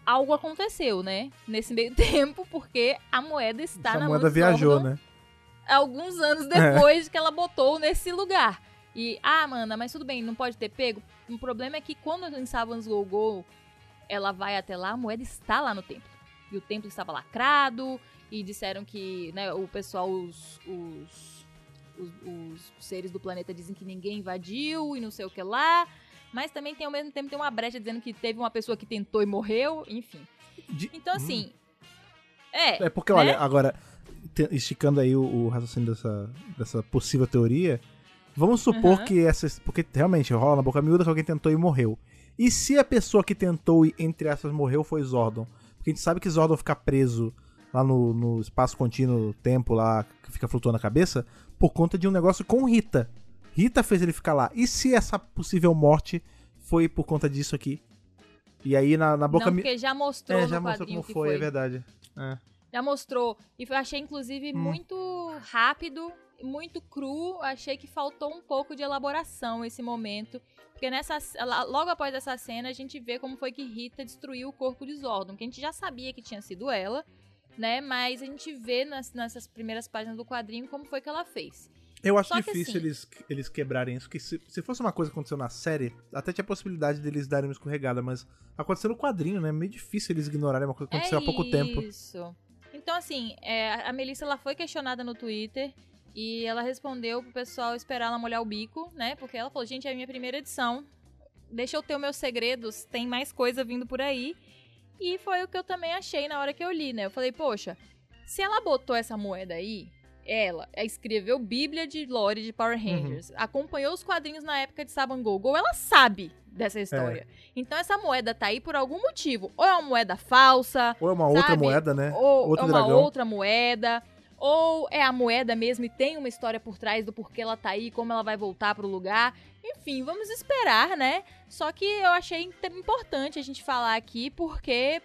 [SPEAKER 2] algo aconteceu, né? Nesse meio tempo, porque a moeda está
[SPEAKER 3] Essa
[SPEAKER 2] na
[SPEAKER 3] moeda
[SPEAKER 2] mão
[SPEAKER 3] viajou,
[SPEAKER 2] Zordon
[SPEAKER 3] né?
[SPEAKER 2] alguns anos depois que ela botou nesse lugar. E, ah, Amanda, mas tudo bem, não pode ter pego. O problema é que quando em Saban's Go Go ela vai até lá, a moeda está lá no templo. E o templo estava lacrado, e disseram que né, o pessoal, os, os, os, os seres do planeta dizem que ninguém invadiu e não sei o que lá. Mas também tem ao mesmo tempo tem uma brecha dizendo que teve uma pessoa que tentou e morreu, enfim.
[SPEAKER 3] De-
[SPEAKER 2] Então, assim. É.
[SPEAKER 3] É porque,
[SPEAKER 2] né?
[SPEAKER 3] olha, agora, esticando aí o, o raciocínio dessa, dessa possível teoria, vamos supor
[SPEAKER 2] Aham.
[SPEAKER 3] que essa. Porque realmente rola na boca miúda que alguém tentou e morreu. E se a pessoa que tentou e, entre essas, morreu foi Zordon? Porque a gente sabe que Zordon fica preso lá no, no espaço contínuo, tempo lá, que fica flutuando a cabeça, por conta de um negócio com Rita. Rita fez ele ficar lá. E se essa possível morte foi por conta disso aqui? E aí na, na boca
[SPEAKER 2] não, porque já mostrou
[SPEAKER 3] É, já mostrou como
[SPEAKER 2] que
[SPEAKER 3] foi, é verdade. É.
[SPEAKER 2] Já mostrou. E eu achei, inclusive,
[SPEAKER 3] Hum.
[SPEAKER 2] muito rápido, muito cru. Achei que faltou um pouco de elaboração esse momento. Porque nessa, logo após essa cena, a gente vê como foi que Rita destruiu o corpo de Zordon. Que a gente já sabia que tinha sido ela, né? Mas a gente vê nas- nessas primeiras páginas do quadrinho como foi que ela fez.
[SPEAKER 3] Eu acho
[SPEAKER 2] Só que
[SPEAKER 3] difícil
[SPEAKER 2] assim-
[SPEAKER 3] eles, eles quebrarem isso, que se, se fosse uma coisa que aconteceu na série, até tinha a possibilidade deles darem uma escorregada, mas aconteceu no quadrinho, né? Meio difícil eles ignorarem uma coisa que aconteceu
[SPEAKER 2] é
[SPEAKER 3] há pouco tempo.
[SPEAKER 2] Isso. Então, assim, é, a Melissa ela foi questionada no Twitter e ela respondeu pro pessoal esperar ela molhar o bico, né? Porque ela falou, gente, é a minha primeira edição. Deixa eu ter os meus segredos, tem mais coisa vindo por aí. E foi o que eu também achei na hora que eu li, né? Eu falei, poxa, se ela botou essa moeda aí, ela escreveu Bíblia de Lore de Power Rangers, acompanhou os quadrinhos na época de Saban Go, ela sabe dessa história. Então essa moeda tá aí por algum motivo. Ou é uma moeda falsa,
[SPEAKER 3] Ou é uma outra
[SPEAKER 2] Sabe?
[SPEAKER 3] moeda, né?
[SPEAKER 2] ou
[SPEAKER 3] Outro
[SPEAKER 2] é uma
[SPEAKER 3] dragão.
[SPEAKER 2] outra moeda, ou é a moeda mesmo e tem uma história por trás do porquê ela tá aí, como ela vai voltar pro lugar. Enfim, vamos esperar, né? Só que eu achei importante a gente falar aqui porque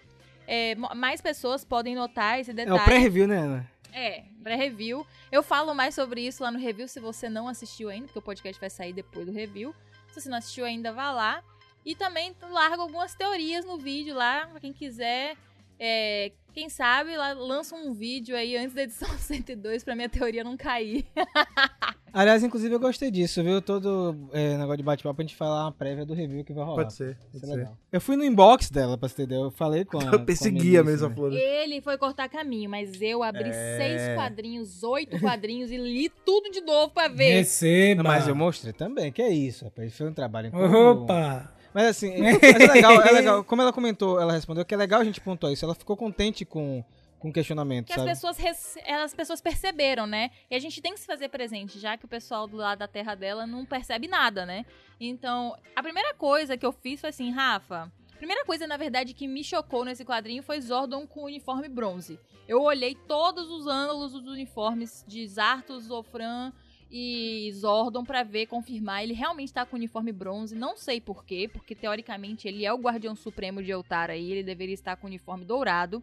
[SPEAKER 2] é, mais pessoas podem notar esse
[SPEAKER 1] É
[SPEAKER 2] detalhe.
[SPEAKER 1] o pré-review, né, Ana?
[SPEAKER 2] É, pré-review. Eu falo mais sobre isso lá no review se você não assistiu ainda, porque o podcast vai sair depois do review. Se você não assistiu ainda, vá lá. E também largo algumas teorias no vídeo lá, pra quem quiser. É, quem sabe, lá, lança um vídeo aí antes da edição 102 pra minha teoria não cair.
[SPEAKER 1] Aliás, inclusive, eu gostei disso, viu? Todo é, negócio de bate-papo, a gente falar uma prévia do review que vai rolar.
[SPEAKER 3] Pode ser. Pode ser.
[SPEAKER 1] legal. Eu fui no inbox dela, pra você entender. Eu falei com a.
[SPEAKER 3] Eu mesmo a
[SPEAKER 1] Melissa, né?
[SPEAKER 3] Flor.
[SPEAKER 2] Ele foi cortar caminho, mas eu abri
[SPEAKER 3] É.
[SPEAKER 2] seis quadrinhos, oito quadrinhos e li tudo de novo pra ver.
[SPEAKER 4] Receba.
[SPEAKER 1] Mas eu mostrei também, que é isso, rapaz. Foi um trabalho em comum.
[SPEAKER 4] Opa!
[SPEAKER 1] Mas assim, mas é legal, é legal. Como ela comentou, ela respondeu que é legal a gente pontuar isso. Ela ficou contente com, com o questionamento,
[SPEAKER 2] que as
[SPEAKER 1] sabe?
[SPEAKER 2] pessoas, res- as pessoas perceberam, né? E a gente tem que se fazer presente, já que o pessoal do lado da terra dela não percebe nada, né? Então, a primeira coisa que eu fiz foi assim, Rafa. A primeira coisa, na verdade, que me chocou nesse quadrinho foi Zordon com o uniforme bronze. Eu olhei todos os ângulos dos uniformes de Zartos, Zofran e Zordon pra ver, confirmar. Ele realmente tá com o uniforme bronze. Não sei por quê, porque teoricamente ele é o Guardião Supremo de Eltara e ele deveria estar com o uniforme dourado.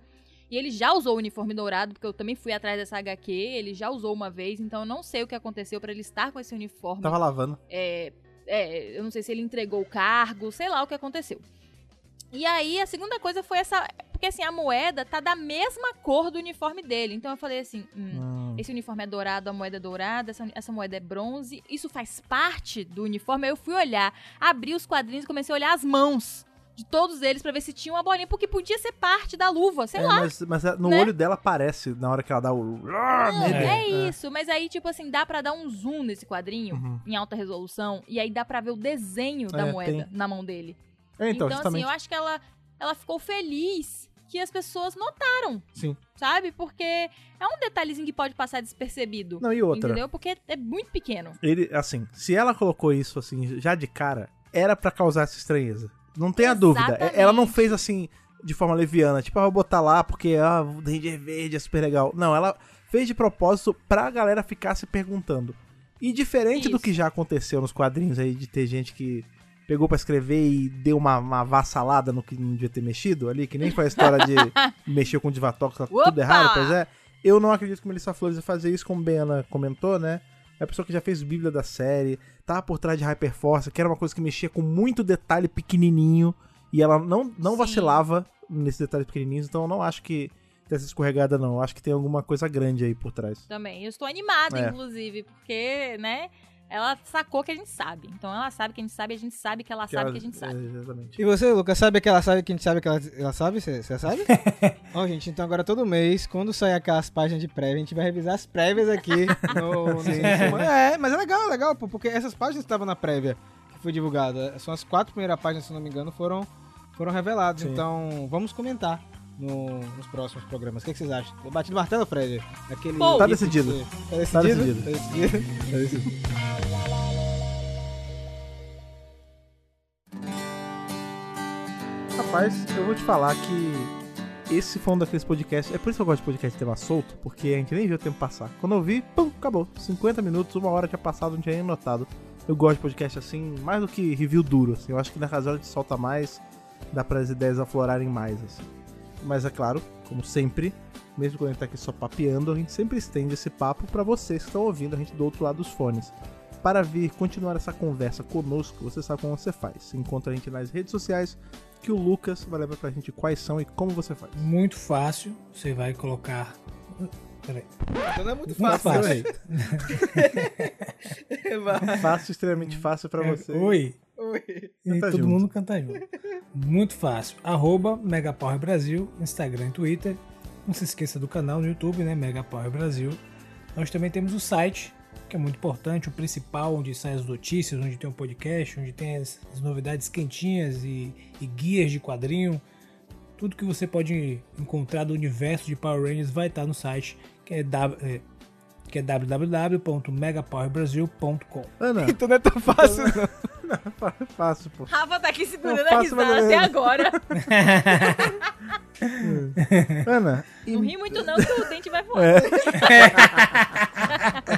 [SPEAKER 2] E ele já usou o uniforme dourado, porque eu também fui atrás dessa HQ, ele já usou uma vez, então eu não sei o que aconteceu pra ele estar com esse uniforme.
[SPEAKER 3] Tava lavando.
[SPEAKER 2] É, é, eu não sei se ele entregou o cargo, sei lá o que aconteceu. E aí, a segunda coisa foi essa. Porque assim, a moeda tá da mesma cor do uniforme dele. Então eu falei assim: hum,
[SPEAKER 3] Hum.
[SPEAKER 2] esse uniforme é dourado, a moeda é dourada, essa, essa moeda é bronze. Isso faz parte do uniforme. Aí eu fui olhar, abri os quadrinhos e comecei a olhar as mãos de todos eles pra ver se tinha uma bolinha, porque podia ser parte da luva, sei
[SPEAKER 3] É,
[SPEAKER 2] lá.
[SPEAKER 3] mas, mas no
[SPEAKER 2] né?
[SPEAKER 3] olho dela aparece na hora que ela dá o. nele.
[SPEAKER 2] É, isso, mas aí, tipo assim, dá pra dar um zoom nesse quadrinho
[SPEAKER 3] Uhum.
[SPEAKER 2] em alta resolução e aí dá pra ver o desenho da
[SPEAKER 3] É,
[SPEAKER 2] moeda na mão dele.
[SPEAKER 3] É, então,
[SPEAKER 2] Então, assim, eu acho que ela, ela ficou feliz que as pessoas notaram,
[SPEAKER 3] Sim.
[SPEAKER 2] sabe? Porque é um detalhezinho que pode passar despercebido.
[SPEAKER 3] Não, e outra.
[SPEAKER 2] Entendeu? Porque é muito pequeno.
[SPEAKER 3] Ele, assim, se ela colocou isso assim, já de cara, era pra causar essa estranheza. Não tenha dúvida. É- Ela não
[SPEAKER 2] Exatamente.
[SPEAKER 3] fez assim. de forma leviana. Tipo, ah, vou botar lá porque ah, o Ranger Verde é super legal. Não, ela fez de propósito pra galera ficar se perguntando. E diferente do
[SPEAKER 2] Isso.
[SPEAKER 3] que já aconteceu nos quadrinhos aí, de ter gente que pegou pra escrever e deu uma, uma vassalada no que não devia ter mexido ali, que nem foi a história de mexer com o Divatok, tá tudo errado, pois é. Eu não acredito que Melissa Flores ia fazer isso, como bem a Ana comentou, né? É a pessoa que já fez Bíblia da série, tava por trás de Hyperforce, que era uma coisa que mexia com muito detalhe pequenininho, e ela não, não
[SPEAKER 2] Sim.
[SPEAKER 3] vacilava nesses detalhes pequenininhos, então eu não acho que dessa escorregada não, eu acho que tem alguma coisa grande aí por trás.
[SPEAKER 2] Também. Eu estou animada,
[SPEAKER 3] É.
[SPEAKER 2] inclusive, porque, né? Ela sacou que a gente sabe. Então ela sabe que a gente sabe e a gente sabe que ela sabe
[SPEAKER 3] ela-
[SPEAKER 2] que a gente sabe.
[SPEAKER 3] é, exatamente.
[SPEAKER 1] E você, Lucas, sabe que ela sabe que a gente sabe que ela, ela sabe? Você sabe? Ó, gente, então agora todo mês, quando sair aquelas páginas de prévia, a gente vai revisar as prévias aqui no, no
[SPEAKER 3] Sim.
[SPEAKER 1] É, mas é legal, é legal, pô, porque essas páginas estavam na prévia que foi divulgada. São as quatro primeiras páginas, se não me engano, foram, foram reveladas.
[SPEAKER 3] Sim.
[SPEAKER 1] Então, vamos comentar no- nos próximos programas. O que, que vocês acham? Debate do martelo, Fred? Aquele
[SPEAKER 2] Pô.
[SPEAKER 3] Tá decidido.
[SPEAKER 1] que você- Tá
[SPEAKER 3] Tá
[SPEAKER 1] decidido?
[SPEAKER 3] decidido.
[SPEAKER 1] Tá decidido.
[SPEAKER 3] Rapaz, eu vou te falar que esse foi um daqueles podcasts. É por isso que eu gosto de podcast de tema solto, porque a gente nem viu o tempo passar. Quando eu vi, pum, acabou. 50 minutos, uma hora tinha passado, não tinha nem notado. Eu gosto de podcast assim, mais do que review duro. Assim. Eu acho que na razão a gente solta mais, dá para as ideias aflorarem mais. Assim. Mas é claro, como sempre, mesmo quando a gente tá aqui só papeando, a gente sempre estende esse papo para vocês que estão ouvindo a gente do outro lado dos fones. Para vir continuar essa conversa conosco, você sabe como você faz. Você encontra a gente nas redes sociais, que o Lucas vai lembrar pra gente quais são e como você faz.
[SPEAKER 4] Muito fácil. Você vai colocar. Peraí.
[SPEAKER 1] Então não é muito
[SPEAKER 4] Muito
[SPEAKER 1] fácil.
[SPEAKER 4] fácil.
[SPEAKER 1] Vai.
[SPEAKER 3] Fácil, extremamente fácil pra você.
[SPEAKER 4] É, Oi.
[SPEAKER 1] Oi.
[SPEAKER 4] E
[SPEAKER 3] Canta
[SPEAKER 4] todo
[SPEAKER 3] junto.
[SPEAKER 4] mundo canta junto. Muito fácil. Arroba Megapower Brasil, Instagram e Twitter. Não se esqueça do canal no YouTube, né? Megapower Brasil. Nós também temos o site, que é muito importante, o principal, onde saem as notícias, onde tem um podcast, onde tem as, as novidades quentinhas e, e guias de quadrinho. Tudo que você pode encontrar do universo de Power Rangers vai estar no site, que é, w- é, que é www.megapowerbrasil.com.
[SPEAKER 3] Ana,
[SPEAKER 1] Então não é tão fácil, não.
[SPEAKER 3] é fácil, pô.
[SPEAKER 2] Rafa tá aqui segurando a risada
[SPEAKER 3] ou
[SPEAKER 2] até agora.
[SPEAKER 3] Ana, e
[SPEAKER 2] Não ri muito não, que o dente vai voar.
[SPEAKER 3] É.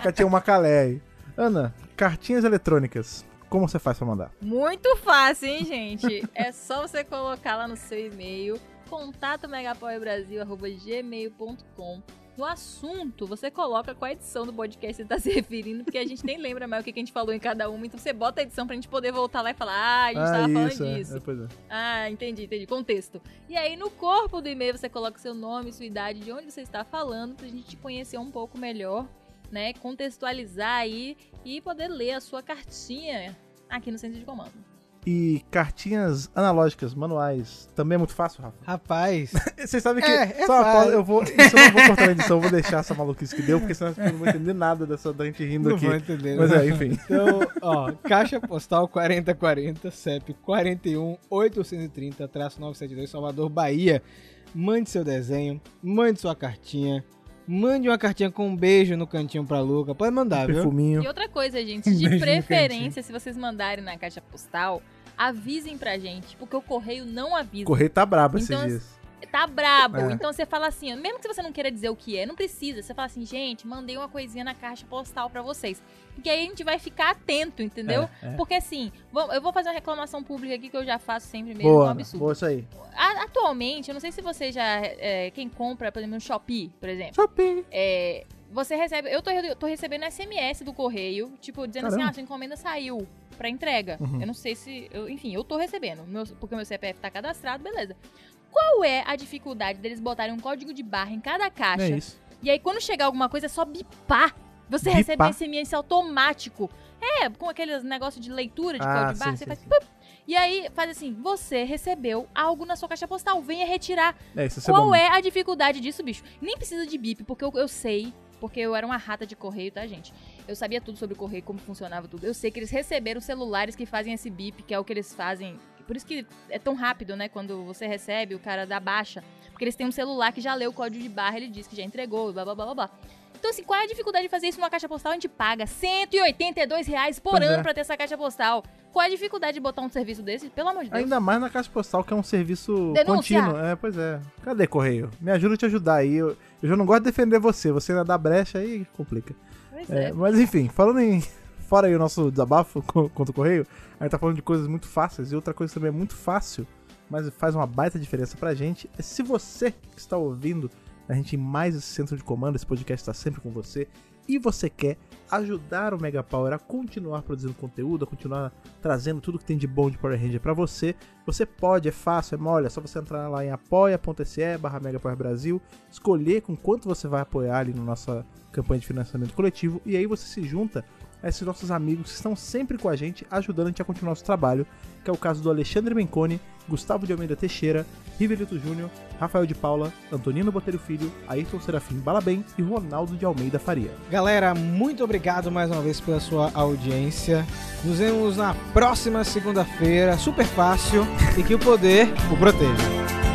[SPEAKER 3] a tinha uma calé aí. Ana, cartinhas eletrônicas. Como você faz pra mandar?
[SPEAKER 2] Muito fácil, hein, gente? É só você colocar lá no seu e-mail contato megapowerbrasil.gmail.com No assunto, você coloca qual edição do podcast você tá se referindo, porque a gente nem lembra mais o que a gente falou em cada uma, então você bota a edição pra gente poder voltar lá e falar, ah, a gente tava
[SPEAKER 3] isso,
[SPEAKER 2] falando
[SPEAKER 3] é.
[SPEAKER 2] disso.
[SPEAKER 3] É, é.
[SPEAKER 2] Ah, entendi, entendi. Contexto. E aí, no corpo do e-mail, você coloca seu nome, sua idade, de onde você está falando, pra gente te conhecer um pouco melhor, né? Contextualizar aí e poder ler a sua cartinha aqui no centro de comando.
[SPEAKER 3] E cartinhas analógicas, manuais, também é muito fácil, Rafa?
[SPEAKER 1] Rapaz,
[SPEAKER 3] Vocês sabem que.
[SPEAKER 1] É, é
[SPEAKER 3] só
[SPEAKER 1] fácil.
[SPEAKER 3] eu vou. Isso eu não vou cortar na edição, eu vou deixar essa maluquice que deu, porque senão pessoas não vão entender nada dessa da gente rindo
[SPEAKER 1] não
[SPEAKER 3] aqui.
[SPEAKER 1] vou entender.
[SPEAKER 3] Mas
[SPEAKER 1] né?
[SPEAKER 3] é, enfim.
[SPEAKER 1] Então, ó, caixa postal 4040, CEP 41 830, traço 972, Salvador, Bahia. Mande seu desenho, mande sua cartinha, mande uma cartinha com um beijo no cantinho pra Luca. Pode mandar, viu?
[SPEAKER 3] Perfuminho.
[SPEAKER 2] E outra coisa, gente,
[SPEAKER 4] Um
[SPEAKER 2] de preferência, se vocês mandarem na caixa postal, avisem pra gente, porque o correio não avisa.
[SPEAKER 3] O correio tá brabo esses
[SPEAKER 2] Então,
[SPEAKER 3] dias.
[SPEAKER 2] Tá brabo.
[SPEAKER 3] É.
[SPEAKER 2] Então você fala assim, mesmo que você não queira dizer o que é, não precisa. Você fala assim, gente, mandei uma coisinha na caixa postal pra vocês. Porque aí a gente vai ficar atento, entendeu?
[SPEAKER 3] É, é.
[SPEAKER 2] Porque assim, eu vou fazer uma reclamação pública aqui que eu já faço sempre mesmo, é um
[SPEAKER 3] Boa,
[SPEAKER 2] absurdo.
[SPEAKER 3] boa isso aí.
[SPEAKER 2] Atualmente, eu não sei se você já. é, quem compra, por exemplo, no Shopee, por exemplo.
[SPEAKER 3] Shopping.
[SPEAKER 2] É, você recebe. Eu tô, eu tô recebendo SMS do correio, tipo, dizendo assim:
[SPEAKER 3] Caramba.
[SPEAKER 2] ah, sua encomenda saiu pra entrega.
[SPEAKER 3] Uhum.
[SPEAKER 2] Eu não sei se. eu- enfim, eu tô recebendo, meu- porque o meu CPF tá cadastrado, beleza. Qual é a dificuldade deles botarem um código de barra em cada caixa?
[SPEAKER 3] É isso.
[SPEAKER 2] E aí, quando chegar alguma coisa, é só bipar. Você
[SPEAKER 3] Bipar?
[SPEAKER 2] recebe um SMS automático. É, com aqueles negócios de leitura de
[SPEAKER 3] Ah,
[SPEAKER 2] código de barra,
[SPEAKER 3] sim,
[SPEAKER 2] você
[SPEAKER 3] sim,
[SPEAKER 2] faz.
[SPEAKER 3] sim.
[SPEAKER 2] e aí faz assim: você recebeu algo na sua caixa postal, venha retirar.
[SPEAKER 3] É isso, é
[SPEAKER 2] Qual
[SPEAKER 3] bom.
[SPEAKER 2] é a dificuldade disso, bicho? Nem precisa de bip, porque eu, eu sei, porque eu era uma rata de correio, tá, gente? Eu sabia tudo sobre o correio, como funcionava tudo. Eu sei que eles receberam celulares que fazem esse bip, que é o que eles fazem. Por isso que é tão rápido, né? Quando você recebe, o cara dá baixa. Porque eles têm um celular que já leu o código de barra, ele diz que já entregou, blá blá blá blá blá. Então, assim, qual é a dificuldade de fazer isso numa caixa postal? A gente paga 182 reais por
[SPEAKER 3] Pois
[SPEAKER 2] ano
[SPEAKER 3] é.
[SPEAKER 2] pra ter essa caixa postal. Qual é a dificuldade de botar um serviço desse? Pelo amor de Deus.
[SPEAKER 3] Ainda mais na caixa postal, que é um serviço
[SPEAKER 2] Denúncia.
[SPEAKER 3] contínuo. É, pois é. Cadê, Correio? Me ajuda a te ajudar aí. Eu, eu já não gosto de defender você. Você ainda dá brecha aí, complica.
[SPEAKER 2] Pois
[SPEAKER 3] É,
[SPEAKER 2] é.
[SPEAKER 3] mas enfim, falando em. Fora aí o nosso desabafo co- contra o Correio, a gente tá falando de coisas muito fáceis. E outra coisa também é muito fácil, mas faz uma baita diferença pra gente. É se você que está ouvindo a gente em mais esse centro de comando, esse podcast está sempre com você, e você quer ajudar o Mega Power a continuar produzindo conteúdo, a continuar trazendo tudo que tem de bom de Power Ranger pra você, você pode, é fácil, é mole, é só você entrar lá em apoia.se Brasil, escolher com quanto você vai apoiar ali na nossa campanha de financiamento coletivo, e aí você se junta esses nossos amigos que estão sempre com a gente, ajudando a gente a continuar nosso trabalho, que é o caso do Alexandre Menconi, Gustavo de Almeida Teixeira, Rivelito Júnior, Rafael de Paula, Antonino Botelho Filho, Ayrton Serafim Balabem e Ronaldo de Almeida Faria.
[SPEAKER 1] Galera, muito obrigado mais uma vez pela sua audiência. Nos vemos na próxima segunda-feira, super fácil, e que o poder o proteja.